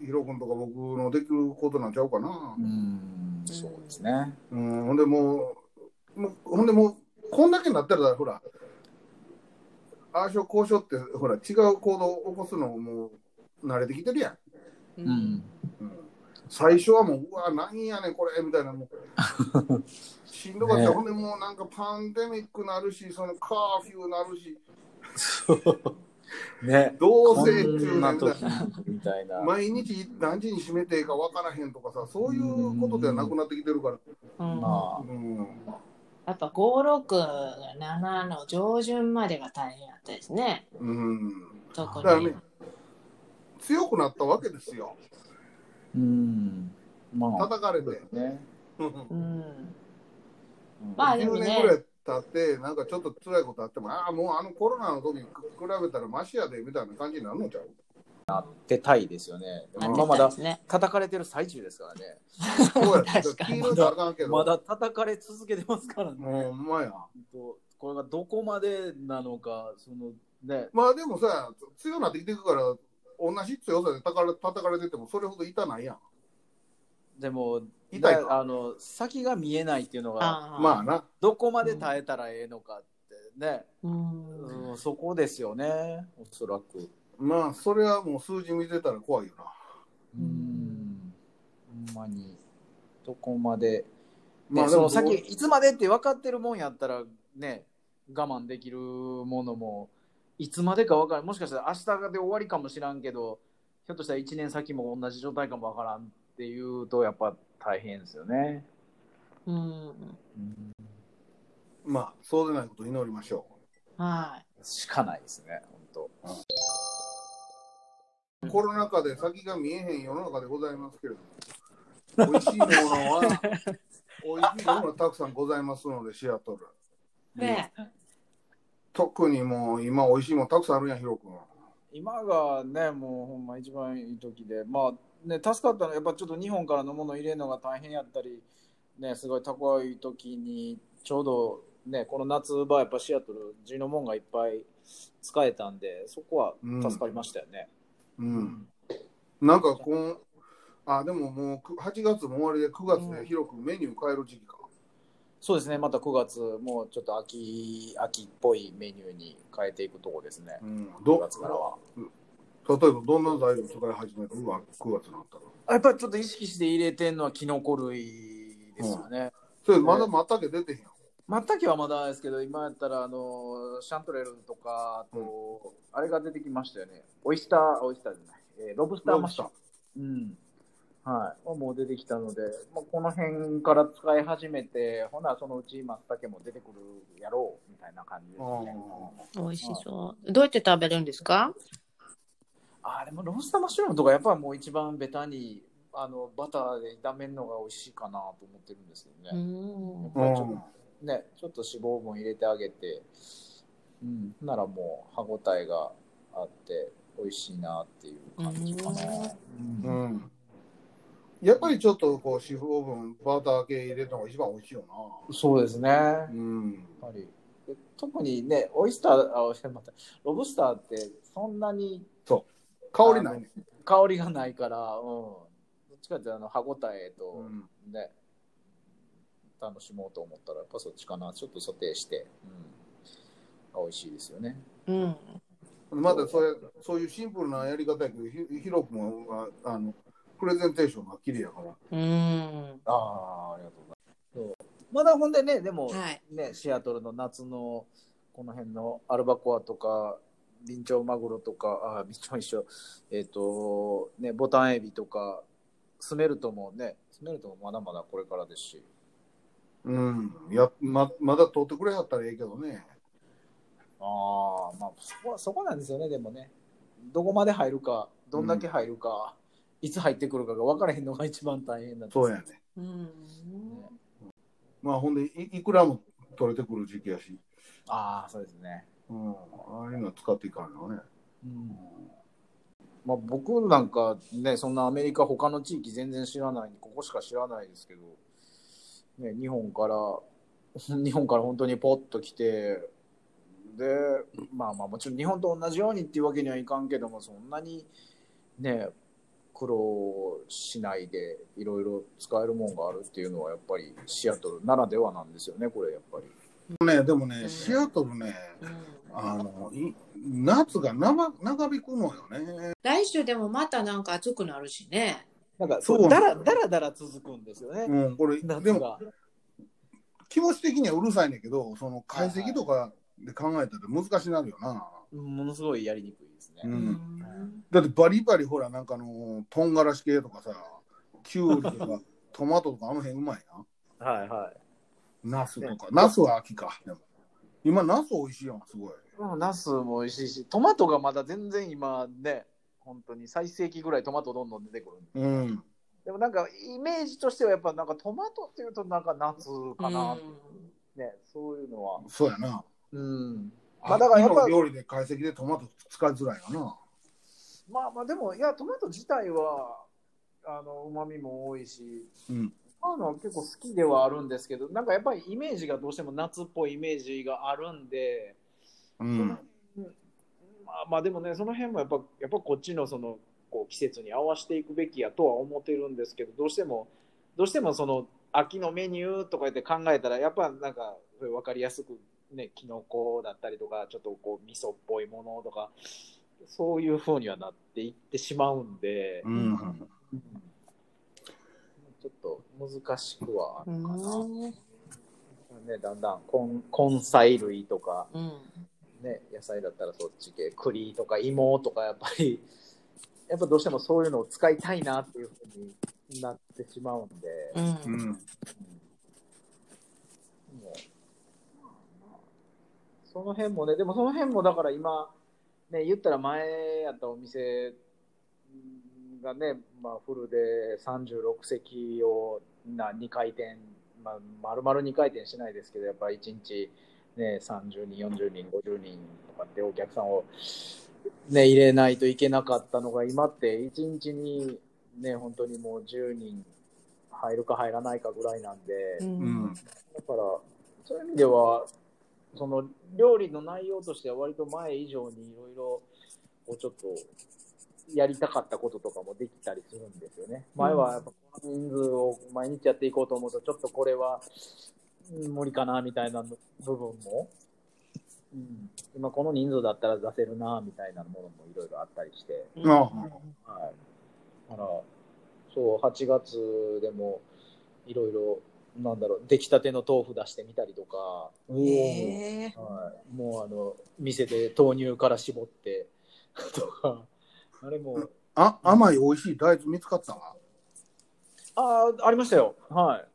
ヒロ君とか僕のできることなんちゃうかなう。んそうですね。うん、ほんでもうもうほんでもうこんだけになったらほらああしょこうしょってほら違う行動を起こすのもう慣れてきてるやん。う。うんん最初はもう、うわ、何やねん、これ、みたいな、もう、しんどかった、ね。ほんでもうなんかパンデミックなるし、そのカーフィーなるし、ね。どうせこんなみたい時みたいな。毎日何時に閉めていいか分からへんとかさ、そういうことではなくなってきてるから。うん。まあ。うん、やっぱ5、6、7の上旬までが大変やったですね。うん、だからね。、強くなったわけですよ、うん。まあ。叩かれて。ね。うんうん。まあでも10ね年ぐらい経って、なんかちょっと辛いことあっても、ああ、もうあのコロナの時に比べたらマシやでみたいな感じになるのちゃう？出たいですよね。でもなってまあまだ。叩かれてる最中ですからね。そうや確かに まだ叩かれ続けてますからね。もう、ほんまや。これがどこまでなのか、そのね。まあでもさ、強くなってきてるから、同じ強さで叩かれ叩かれてても、それほど痛ないやん。でも、痛いあの先が見えないっていうのが、まあな。どこまで耐えたらええのかってね、うんうんそこですよね、おそらく。まあ、それはもう数字見てたら怖いよな。うん、ほんまに、どこまで、まあ、ねそのでも先、いつまでって分かってるもんやったら、ね、我慢できるものも、いつまでか分からん、もしかしたら明日で終わりかもしらんけど、ひょっとしたら1年先も同じ状態かも分からんっていうと、やっぱ大変ですよね。うん。うんまあ、そうでないことを祈りましょはい。しかないですね、本う。コロナ禍で先が見えへん世の中でございますけれども、美味しいものは、美味しいものはたくさんございますので、シアトル。ね特にもう、今、美味しいものたくさんあるやん、ヒロ君。今がね、もうほんま一番いい時で、まあね、助かったのは、やっぱちょっと日本からのもの入れるのが大変やったり、ね、すごい高い時に、ちょうどね、この夏場、やっぱシアトル、地のもんがいっぱい使えたんで、そこは助かりましたよね。うん。なんかこん、あ、でももうく8月も終わりで9月で広くメニュー変える時期か。そうですね、また9月、もうちょっと秋秋っぽいメニューに変えていくとこですね、うん。9ど月からは。例えばどんな材料使い始めたの？が9月になったら。やっぱりちょっと意識して入れてんのはキノコ類ですよね。それまだまったけ出てへん。まったけはまだですけど、今やったらあのシャントレルとか、あと、あれが出てきましたよね、オイスター、オイスターじゃない、えーロブスターマッシュ。うんはい、もう出てきたので、まあ、この辺から使い始めて、ほな、そのうち松茸も出てくるやろうみたいな感じですね。美味しそう。どうやって食べるんですか？あーでもロースターマッシュルームとか、やっぱもう一番ベタにあのバターで炒めるのが美味しいかなと思ってるんですけどうね。ん。やっぱりちょっとね、ちょっと脂肪分入れてあげて、うん、ならもう歯ごたえがあって、美味しいなっていう感じかな。うんうん。やっぱりちょっとこう脂肪分、バター系入れたのが一番美味しいよそうですね。な。うん。やっぱりで特にね、オイスター、あ、おいまたロブスターってそんなに香りないね。香りがないから、うん、どっちかっていうとあの歯ごたえうとん。ね、楽しもうと思ったら、やっぱそっちかな。ちょっとソテーして、うん、美味しいですよね。うん。まだそれそういうシンプルなやり方やけど、ひ広くもああのプレゼンテーションが綺麗やから。うん。ああ、ありがとうございますそう。まだほんでね、でも、はい。ね、シアトルの夏のこの辺のアルバコアとか、ビンチョウマグロとか、あビンチョウ一緒、えっ、と、ね、ボタンエビとか、スメルトもね、スメルトもまだまだこれからですし、うん。やままだ取ってくれはったらええけどね。ああ、まあそこは、そこなんですよね、でもね。どこまで入るか、どんだけ入るか、いつ入ってくるかが分からへんのが一番大変なんですそうやね。うん。まあほんでいいくらも取れてくる時期やし。ああ、そうですね。うん。ああいうの使っていかんのね。うんまあ、僕なんかね、そんなアメリカ、他の地域全然知らないんで、ここしか知らないですけど、ね、日本から、日本から本当にポッと来て、で、まあまあもちろん日本と同じようにっていうわけにはいかんけども、そんなにね、苦労しないでいろいろ使えるもんがあるっていうのはやっぱりシアトルならではなんですよね、これやっぱり。ね、でもね、うんシアトルね、うんあのい夏が長長引くのよね。来週でもまたなんか暑くなるしね。なんかそうだらだらだら続くんですよね、うん、これ、夏でもが。気持ち的にはうるさいねんけど、その解析とかで考えたら難しなるよな。ものすごいやりにくいですね。うんだってバリバリほら、なんかあの、とんがらし系とかさ、きゅうりとか、トマトとかあの辺うまいな。はいはい。ナスとか。ナスは秋か。でも今、ナス美味しいやん、すごい。うんナスも美味しいし、トマトがまだ全然今ね、本当に最盛期ぐらいトマトどんどん出てくる。うん。でもなんかイメージとしてはやっぱなんかトマトっていうとなんか夏かな、ね、そういうのは。そうやな。うん。ままあ、あだかららやっぱ料理で解析でトマト使いづらいよな。まあまあでも、いや、トマト自体は、あの、旨味も多いし、うん。あの結構好きではあるんですけど、なんかやっぱりイメージがどうしても夏っぽいイメージがあるんで、うん。まあまあでもね、その辺もやっぱ、やっぱこっちのその、こう季節に合わせていくべきやとは思ってるんですけど、どうしても、どうしてもその、秋のメニューとか言って考えたら、やっぱなんか、分かりやすく、ね、キノコだったりとか、ちょっとこう、味噌っぽいものとか、そういう風にはなっていってしまうんで、うん。うんちょっと難しくはあうるかな。ん。ね、だんだん根根菜類とか、うん。ね、野菜だったらそっち系、栗とか芋とか、やっぱり、やっぱどうしてもそういうのを使いたいなっていうふうになってしまうんで、うんうん。もうその辺もね、でもその辺もだから今、ね、言ったら前やったお店がね、まあ、フルで36席をな2回転、まあ、丸々2回転しないですけど、やっぱり1日、ね、30人、40人、50人とかってお客さんを、ね、入れないといけなかったのが、今って1日に、ね、本当にもう10人入るか入らないかぐらいなんで、ううんん。だから、そういう意味では、その料理の内容としては割と前以上にいろいろこうちょっとやりたかったこととかもできたりするんですよね。前はやっぱこの人数を毎日やっていこうと思うとちょっとこれはうん無理かなみたいな部分も、うん、今この人数だったら出せるなみたいなものもいろいろあったりして。ああはい。だから、そう、8月でも、いろいろ、なんだろう、出来たての豆腐出してみたりとか、えはい、もうあの、店で豆乳から絞って、とか、あれも、あ甘い美味しい大豆見つかったわ。ああ、ありましたよ。はい。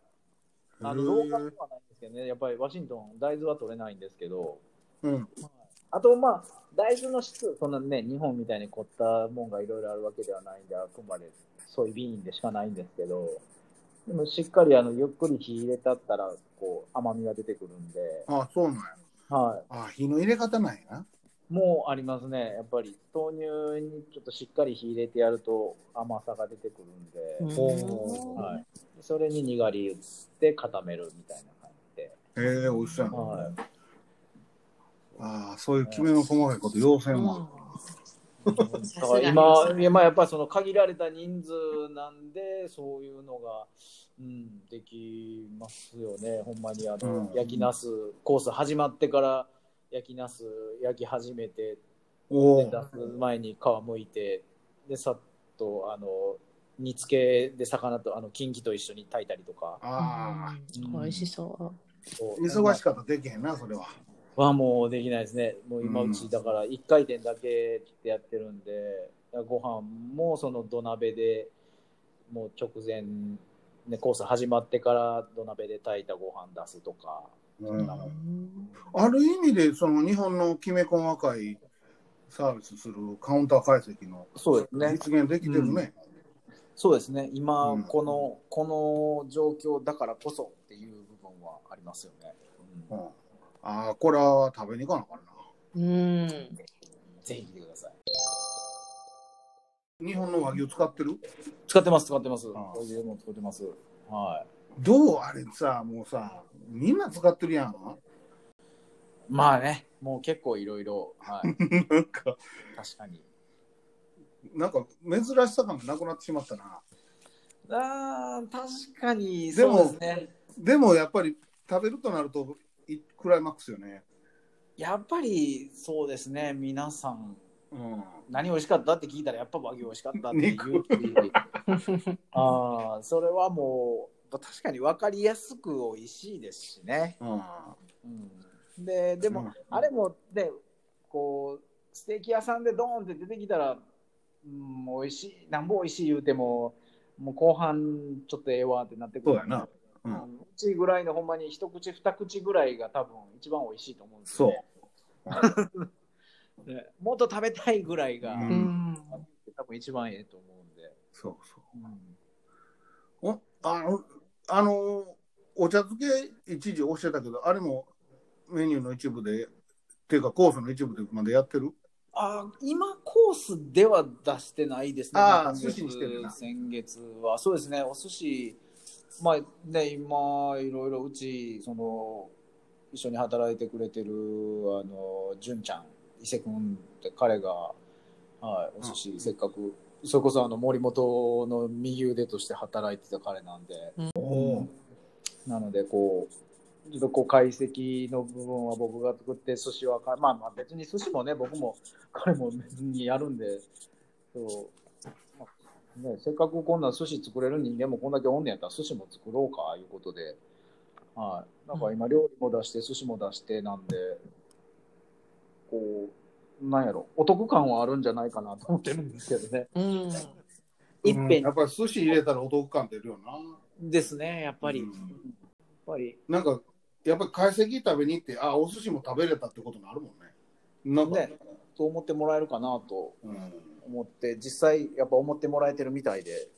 あの、ロー。カルではないんですけどね、やっぱりワシントン、大豆は取れないんですけど、うん。あと、まあ、大豆の質、そんなね、日本みたいに凝ったもんがいろいろあるわけではないんで、あくまでソイビーンでしかないんですけど、でもしっかりあのゆっくり火入れたったら、こう、甘みが出てくるんで、あそうなんや。はあ火の入れ方なんやな。い。もうありますね。やっぱり豆乳にちょっとしっかり火入れてやると甘さが出てくるんで、うんはい。それににがり打って固めるみたいな感じで、へえ美味しそうやな。はい。ああ、そういうきめの細かいこと、要せんわ。だから今、いやまあやっぱりその限られた人数なんで、そういうのが、うん、できますよね、ほんまにあの、うん。焼きナス、コース始まってから焼きナス焼き始めて、出す前に皮むいて、で、さっと、あの、煮付けで魚と、あの、キンキと一緒に炊いたりとか。ああ、美味しそそう忙しかったらできへんな、それは。はもうできないですね。もう今うんうちだから1回転だけでやってるんで、ご飯もその土鍋でもう直前、ね、コース始まってから土鍋で炊いたご飯出すとか、うんう。ある意味で、その日本のきめ細かいサービスするカウンター解析のそうですね。実現できてるね。そうですね。今、うんこの、この状況だからこそっていう部分はありますよね。ああ、これは食べに行かなあかんな。うんぜひ来てください。日本の和牛使ってる？使ってます、使ってます。これでも使ってます。はい。どうあれさ、もうさ、みんな使ってるやん。まあね、もう結構いろいろ、はい。なんか、確かに。なんか珍しさ感がなくなってしまったな。あー確かに、でもそうですね。でもやっぱり食べるとなると、いクライマックスよね。やっぱりそうですね、皆さん、うん。何美味しかった？って聞いたら、やっぱ和牛美味しかったって言う あーそれはもう、確かに分かりやすく美味しいですしね。うん。うん、で、でも、うんあれも、で、こう、ステーキ屋さんでドーンって出てきたら、うん、美味しい、なんぼ美味しい言うても、もう後半ちょっとええわってなってくるそうやな。う。うんぐらいのほんまに一口二口ぐらいが多分一番美味しいと思うんですよ、そう ね。ねもっと食べたいぐらいが、ううんん多分一番ええと思うんで。そうそうんう。おあの、あの、お茶漬け一時おっしゃったけど、あれもメニューの一部で、っていうかコースの一部でまでやってる？あ今コースでは出してないですね。あーま今月寿司にしてるな先月は。そうですね、お寿司、まあね、今、いろいろうち、その、一緒に働いてくれてる、あの、純ちゃん、伊勢君って彼が、はい、お寿司、せっかく、それこそあの森本の右腕として働いてた彼なんで、おなので、こう、ちょっとこう解析の部分は僕が作って、寿司はか、まあまあ別に寿司もね、僕も彼も別にやるんで、そう、まあね、せっかくこんな寿司作れる人間もこんだけおんねやったら寿司も作ろうか、いうことで、はい。なんか今料理も出して、寿司も出してなんで、こう、なんやろ、お得感はあるんじゃないかなと思ってるんですけどね。うんいっぺんやっぱり寿司入れたらお得感出るよな。ですね、やっぱり。うんやっぱり。なんか、やっぱり懐石食べに行って、あ、お寿司も食べれたってことになるもんね。なんか、ね、そう思ってもらえるかなとうん思って、実際やっぱ思ってもらえてるみたいで。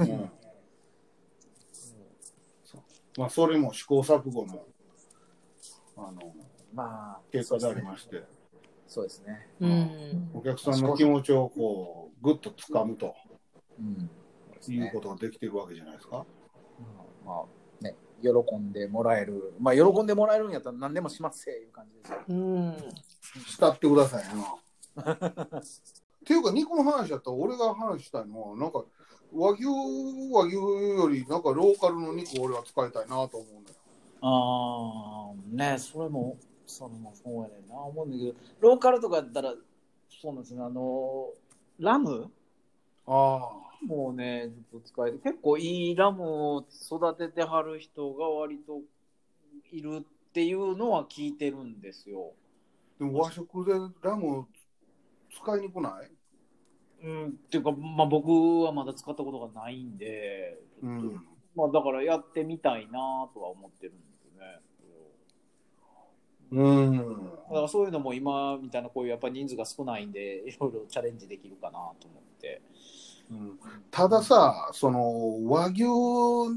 うんまあ、それも試行錯誤のあのまあ、結果でありまして、そうですね。うんお客さんの気持ちをこうぐっと掴むとうん。いうことができてるわけじゃないですか。まあね、喜んでもらえる。まあ、喜んでもらえるんやったら何でもしますよ、いう感じですよ。うん慕ってくださいな。っていうか、肉の話だったら、俺が話したいのは、なんか、和牛、和牛より、なんかローカルの肉俺は使いたいなと思うんだよ。ああ、ね、それも、それもそうやねんな、思うんだけど、ローカルとかやったら、そうなんですね、あの、ラム？あもうね、ずっと使えて、結構いいラムを育ててはる人が割といるっていうのは聞いてるんですよ。あ。でも和食でラム使いにくない？うん、っていうか、まあ僕はまだ使ったことがないんで、うん。まあだからやってみたいなとは思ってるんですよね。うん。だからそういうのも今みたいなこういうやっぱ人数が少ないんで、いろいろチャレンジできるかなと思って。うんたださ、その和牛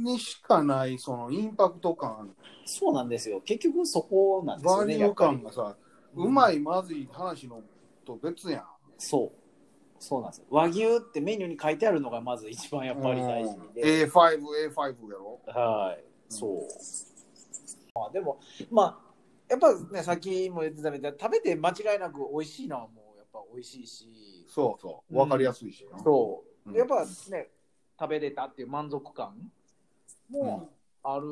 にしかないそのインパクト感、そうなんですよ。結局そこなんですよね。バリュー感がさ、うまい、まずい話のと別やん。そう。そうなんですよ。和牛ってメニューに書いてあるのがまず一番やっぱり大事で。A5、A5 やろ？はい。そう。まあでも、まあ、やっぱね、さっきも言ってたみたいに食べて間違いなく美味しいのはもうやっぱ美味しいし、そうそう、わかりやすいしな。そうう。んやっぱね、食べれたっていう満足感うんもある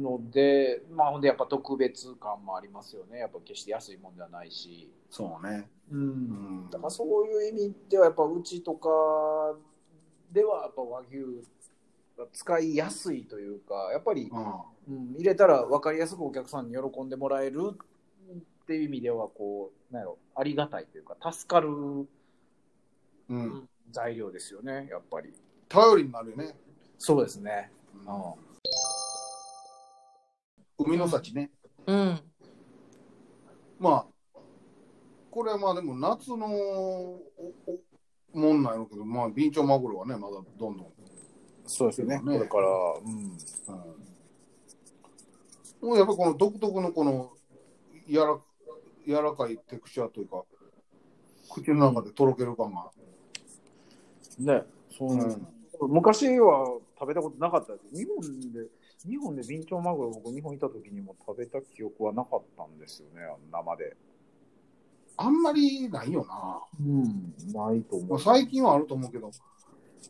ので、まあほんでやっぱ特別感もありますよね。やっぱ決して安いもんではないし。そうね。う。うんんだからそういう意味ではやっぱうちとかではやっぱ和牛が使いやすいというか、やっぱり、うんうん、入れたら分かりやすくお客さんに喜んでもらえるっていう意味ではこうなんやろありがたいというか助かるうん。材料ですよねやっぱり頼りになるよね。そうですねうん海の幸ね。うんまあ、これはまあでも夏のおおもんなんやろうけど、まあ、ビンチョウマグロはね、まだどんどん。そうですよね。ねこれから、うん、うん、もうやっぱりこの独特のこのやら柔らかいテクスチャーというか、口の中でとろける感が。ねそう、う。ん。昔は食べたことなかったです。日本で日本でビンチョウマグロ僕日本いた時にも食べた記憶はなかったんですよね生であんまりないよな。うんないとまあ、最近はあると思うけど、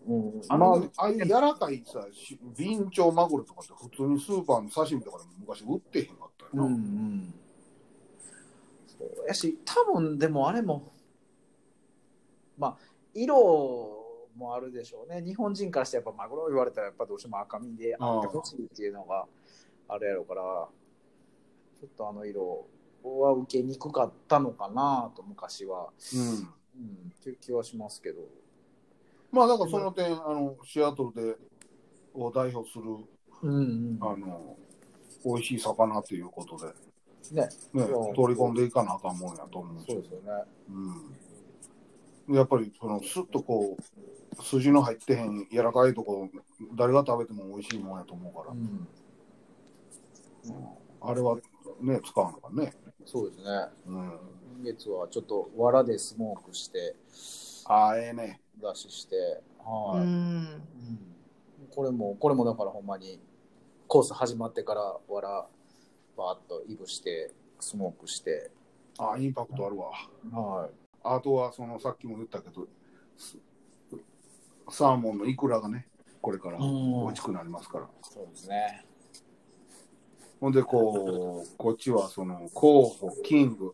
うんあの、まあああいう柔らかいさ、しビンチョウマグロとかって普通にスーパーの刺身とかでも昔売ってへんかったよな。うんうん。そうやし、多分でもあれも、まあ、色もあるでしょうね。日本人からしてやっぱマグロ言われたらやっぱどうしても赤身であってほしいっていうのがあるやろうから、ちょっとあの色は受けにくかったのかなと昔は、うん。うん、っていう気はしますけど。まあ、だからその点、あの、シアトルで、を代表する、うんうん。あの、美味しい魚ということで、ね、ね、取り込んでいかなあかんもんやと思うしそうですよね。うん。やっぱり、その、スッとこう、筋の入ってへん柔らかいとこ、誰が食べても美味しいもんやと思うから、うん、あれはね、使うのかね。そうですね。うん。今月はちょっと藁でスモークして、ああ、ええね。出しして、うはい、んこれも、これもだからほんまに、コース始まってから、わら、バーっといぶして、スモークして、ああ、インパクトあるわ。はあとは、その、さっきも言ったけど、スサーモンのイクラがね、これから美味しくなりますから。そうですね。ほんで、こう、こっちは、その、候補、キング、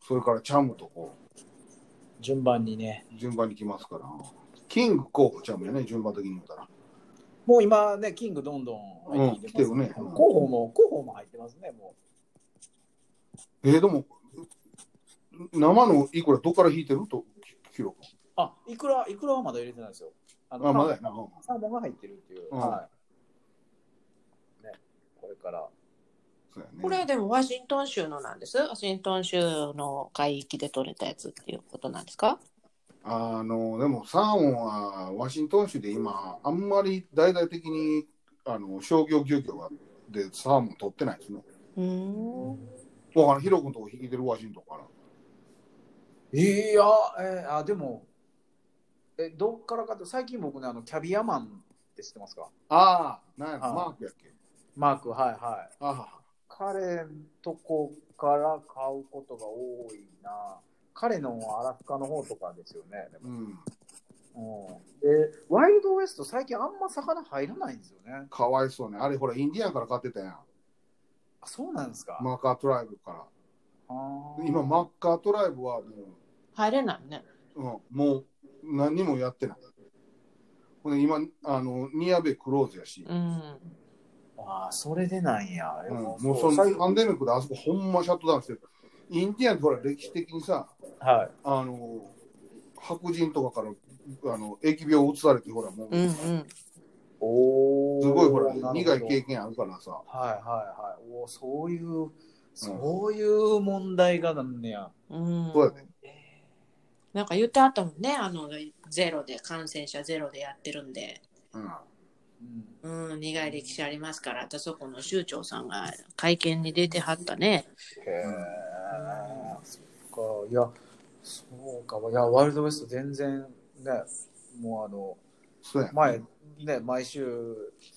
それからチャムとこ順番にね、う、順番に来ますから。キング、候補、チャムやね、順番的に言ったら。もう今ね、キングどんどん入ってきてます、うん来てるね候補も、候補も入ってますね、もえー、でも、生のイクラどっから引いてる？と、キロう。あ、いくら、いくらはまだ入れてないですよ。ああ、まだやな。うんサーモンが入ってるっていう。うんはい。ね、これから。そうやねこれでもワシントン州のなんです？ワシントン州の海域で取れたやつっていうことなんですか？あの、でも、サーモンは、ワシントン州で今、あんまり大々的に、あの、商業漁業がでサーモン取ってないですね。うーんだから、ヒロ君とこ引いてるワシントンから。いや、えーあ、でも、え、どっからかって、最近僕ね、あの、キャビアマンって知ってますか？ああ、なんやろ、はいマークやっけ。マーク、はいはい。あ彼んとこから買うことが多いな。彼のアラスカの方とかですよね。でうもん。うん、で、ワイルドウエスト最近あんま魚入らないんですよね。かわいそうね。あれほら、インディアンから買ってたやん。あそうなんですか。マーカートライブから。あー今、マッカートライブはも入れないね。う、うん、もう何にもやってない。ほんで今、あの、ニアベクローズやし。うん。あー、それでなんや。うん、もうそのパンデミックであそこほんまシャットダウンしてる。インディアンってほら歴史的にさ、はい。あの、白人とかからあの疫病を移されて、ほらもう、うんうん。おすごいほら苦い経験あるからさ。はいはいはい。おそういう、そういう問題がなんねや。うんそうやねなんか言ってあったもんね、あのゼロで感染者ゼロでやってるんで、うんうん、うん、苦い歴史ありますから、あとそこの州長さんが会見に出てはったね。へえ、そっか。いや、そうか。いや、ワイルドウエスト全然ね、もうあの、そうや。前、ね、毎週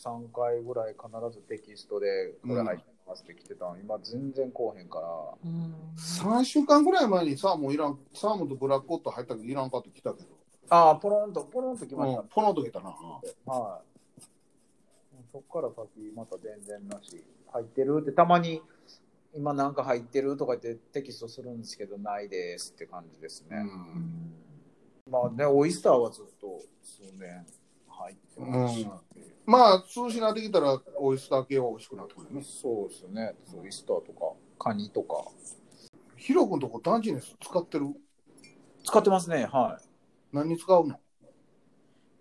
3回ぐらい必ずテキストで、これ入ってますって来てたの、今全然来おへんから。うん、3週間ぐらい前にサーモンいらん、サーモンとブラックコット入ったけど、いらんかって来たけど、ああ、ポロンと、ポロンと来ましたうん、ポノンと来たな。はい。そっから先、また全然なし。入ってるって、たまに、今なんか入ってるとか言ってテキストするんですけど、ないですって感じですね。うんまあね、オイスターはずっと数年入ってますし、まあ、通しなってきたら、オイスター系は美味しくなってくるね。そうですよね。オイスターとか、カニとか。ヒロ君とこダンジネス使ってる？使ってますね、はい。何に使うの？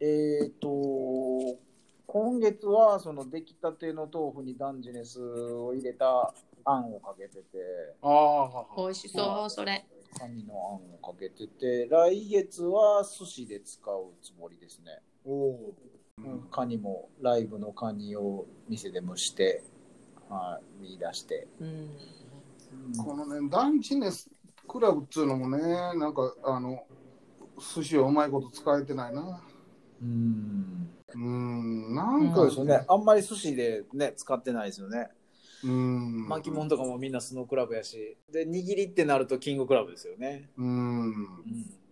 えっ、と、今月はその出来たての豆腐にダンジネスを入れたあんをかけてて、あ美味しそう、それ。カニのあんをかけてて、来月は寿司で使うつもりですね。おおカニもライブのカニを店で蒸して、はい、見出して。うん。このね、ダンジネスクラブっつうのもね、なんか、あの、寿司をうまいこと使えてないな。うん。うーん、なんかですよね。あんまり寿司でね、使ってないですよね。うーん。巻物とかもみんなスノークラブやし。で、握りってなるとキングクラブですよね。うーん。うん。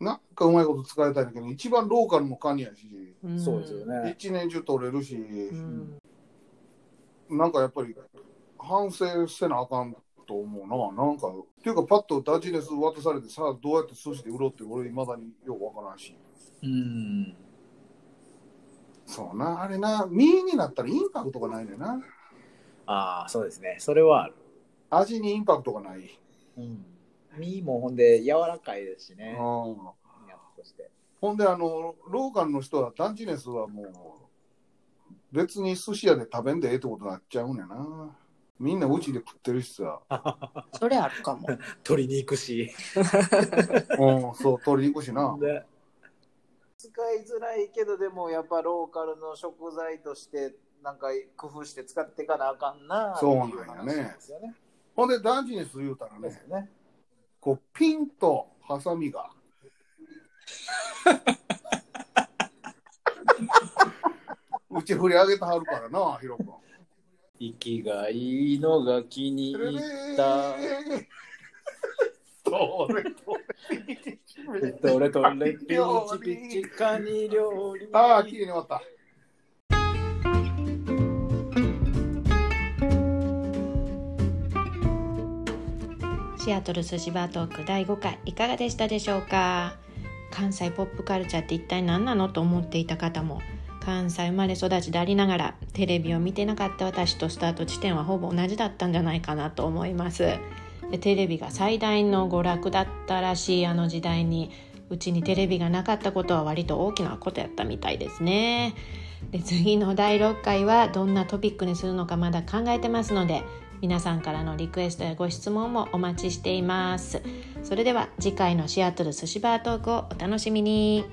なんかうまいこと使いたいんだけど、一番ローカルのカニやし、うんそうですよ。ね。一年中取れるし、うん。なんかやっぱり反省せなあかんと思うな。なんか、っていうかパッとダンジネス渡されてさあどうやって寿司で売ろうって俺未だによくわからんし。うん。そうな、あれな、身になったらインパクトがないねんな。ああ、そうですね。それはある。味にインパクトがない。うん。身もほんで柔らかいですしね。ほんで、あの、ローカルの人は、ダンジネスはもう、別に寿司屋で食べんでええってことになっちゃうんやな。みんなうちで食ってるしさ。それあるかも。取りに行くし。うん、そう、取りに行くしな。で使いづらいけど、でもやっぱローカルの食材として、なんか工夫して使っていかなあかんなそうなんですよね。ほんで、ダンジネス言うたらね、ね。こう、ピンとハサミが。うち振り上げてはるからな、ヒロ君。息がいいのが気に入った。どれどれどれピーチピチカニ料理。ああ、綺麗に終わった。シアトル寿司バートーク第5回いかがでしたでしょうか？関西ポップカルチャーって一体何なのと思っていた方も関西生まれ育ちでありながらテレビを見てなかった私とスタート地点はほぼ同じだったんじゃないかなと思いますテレビが最大の娯楽だったらしいあの時代にうちにテレビがなかったことは割と大きなことやったみたいですね。で次の第6回はどんなトピックにするのかまだ考えてますので皆さんからのリクエストやご質問もお待ちしています。それでは次回のシアトル寿司バートークをお楽しみに。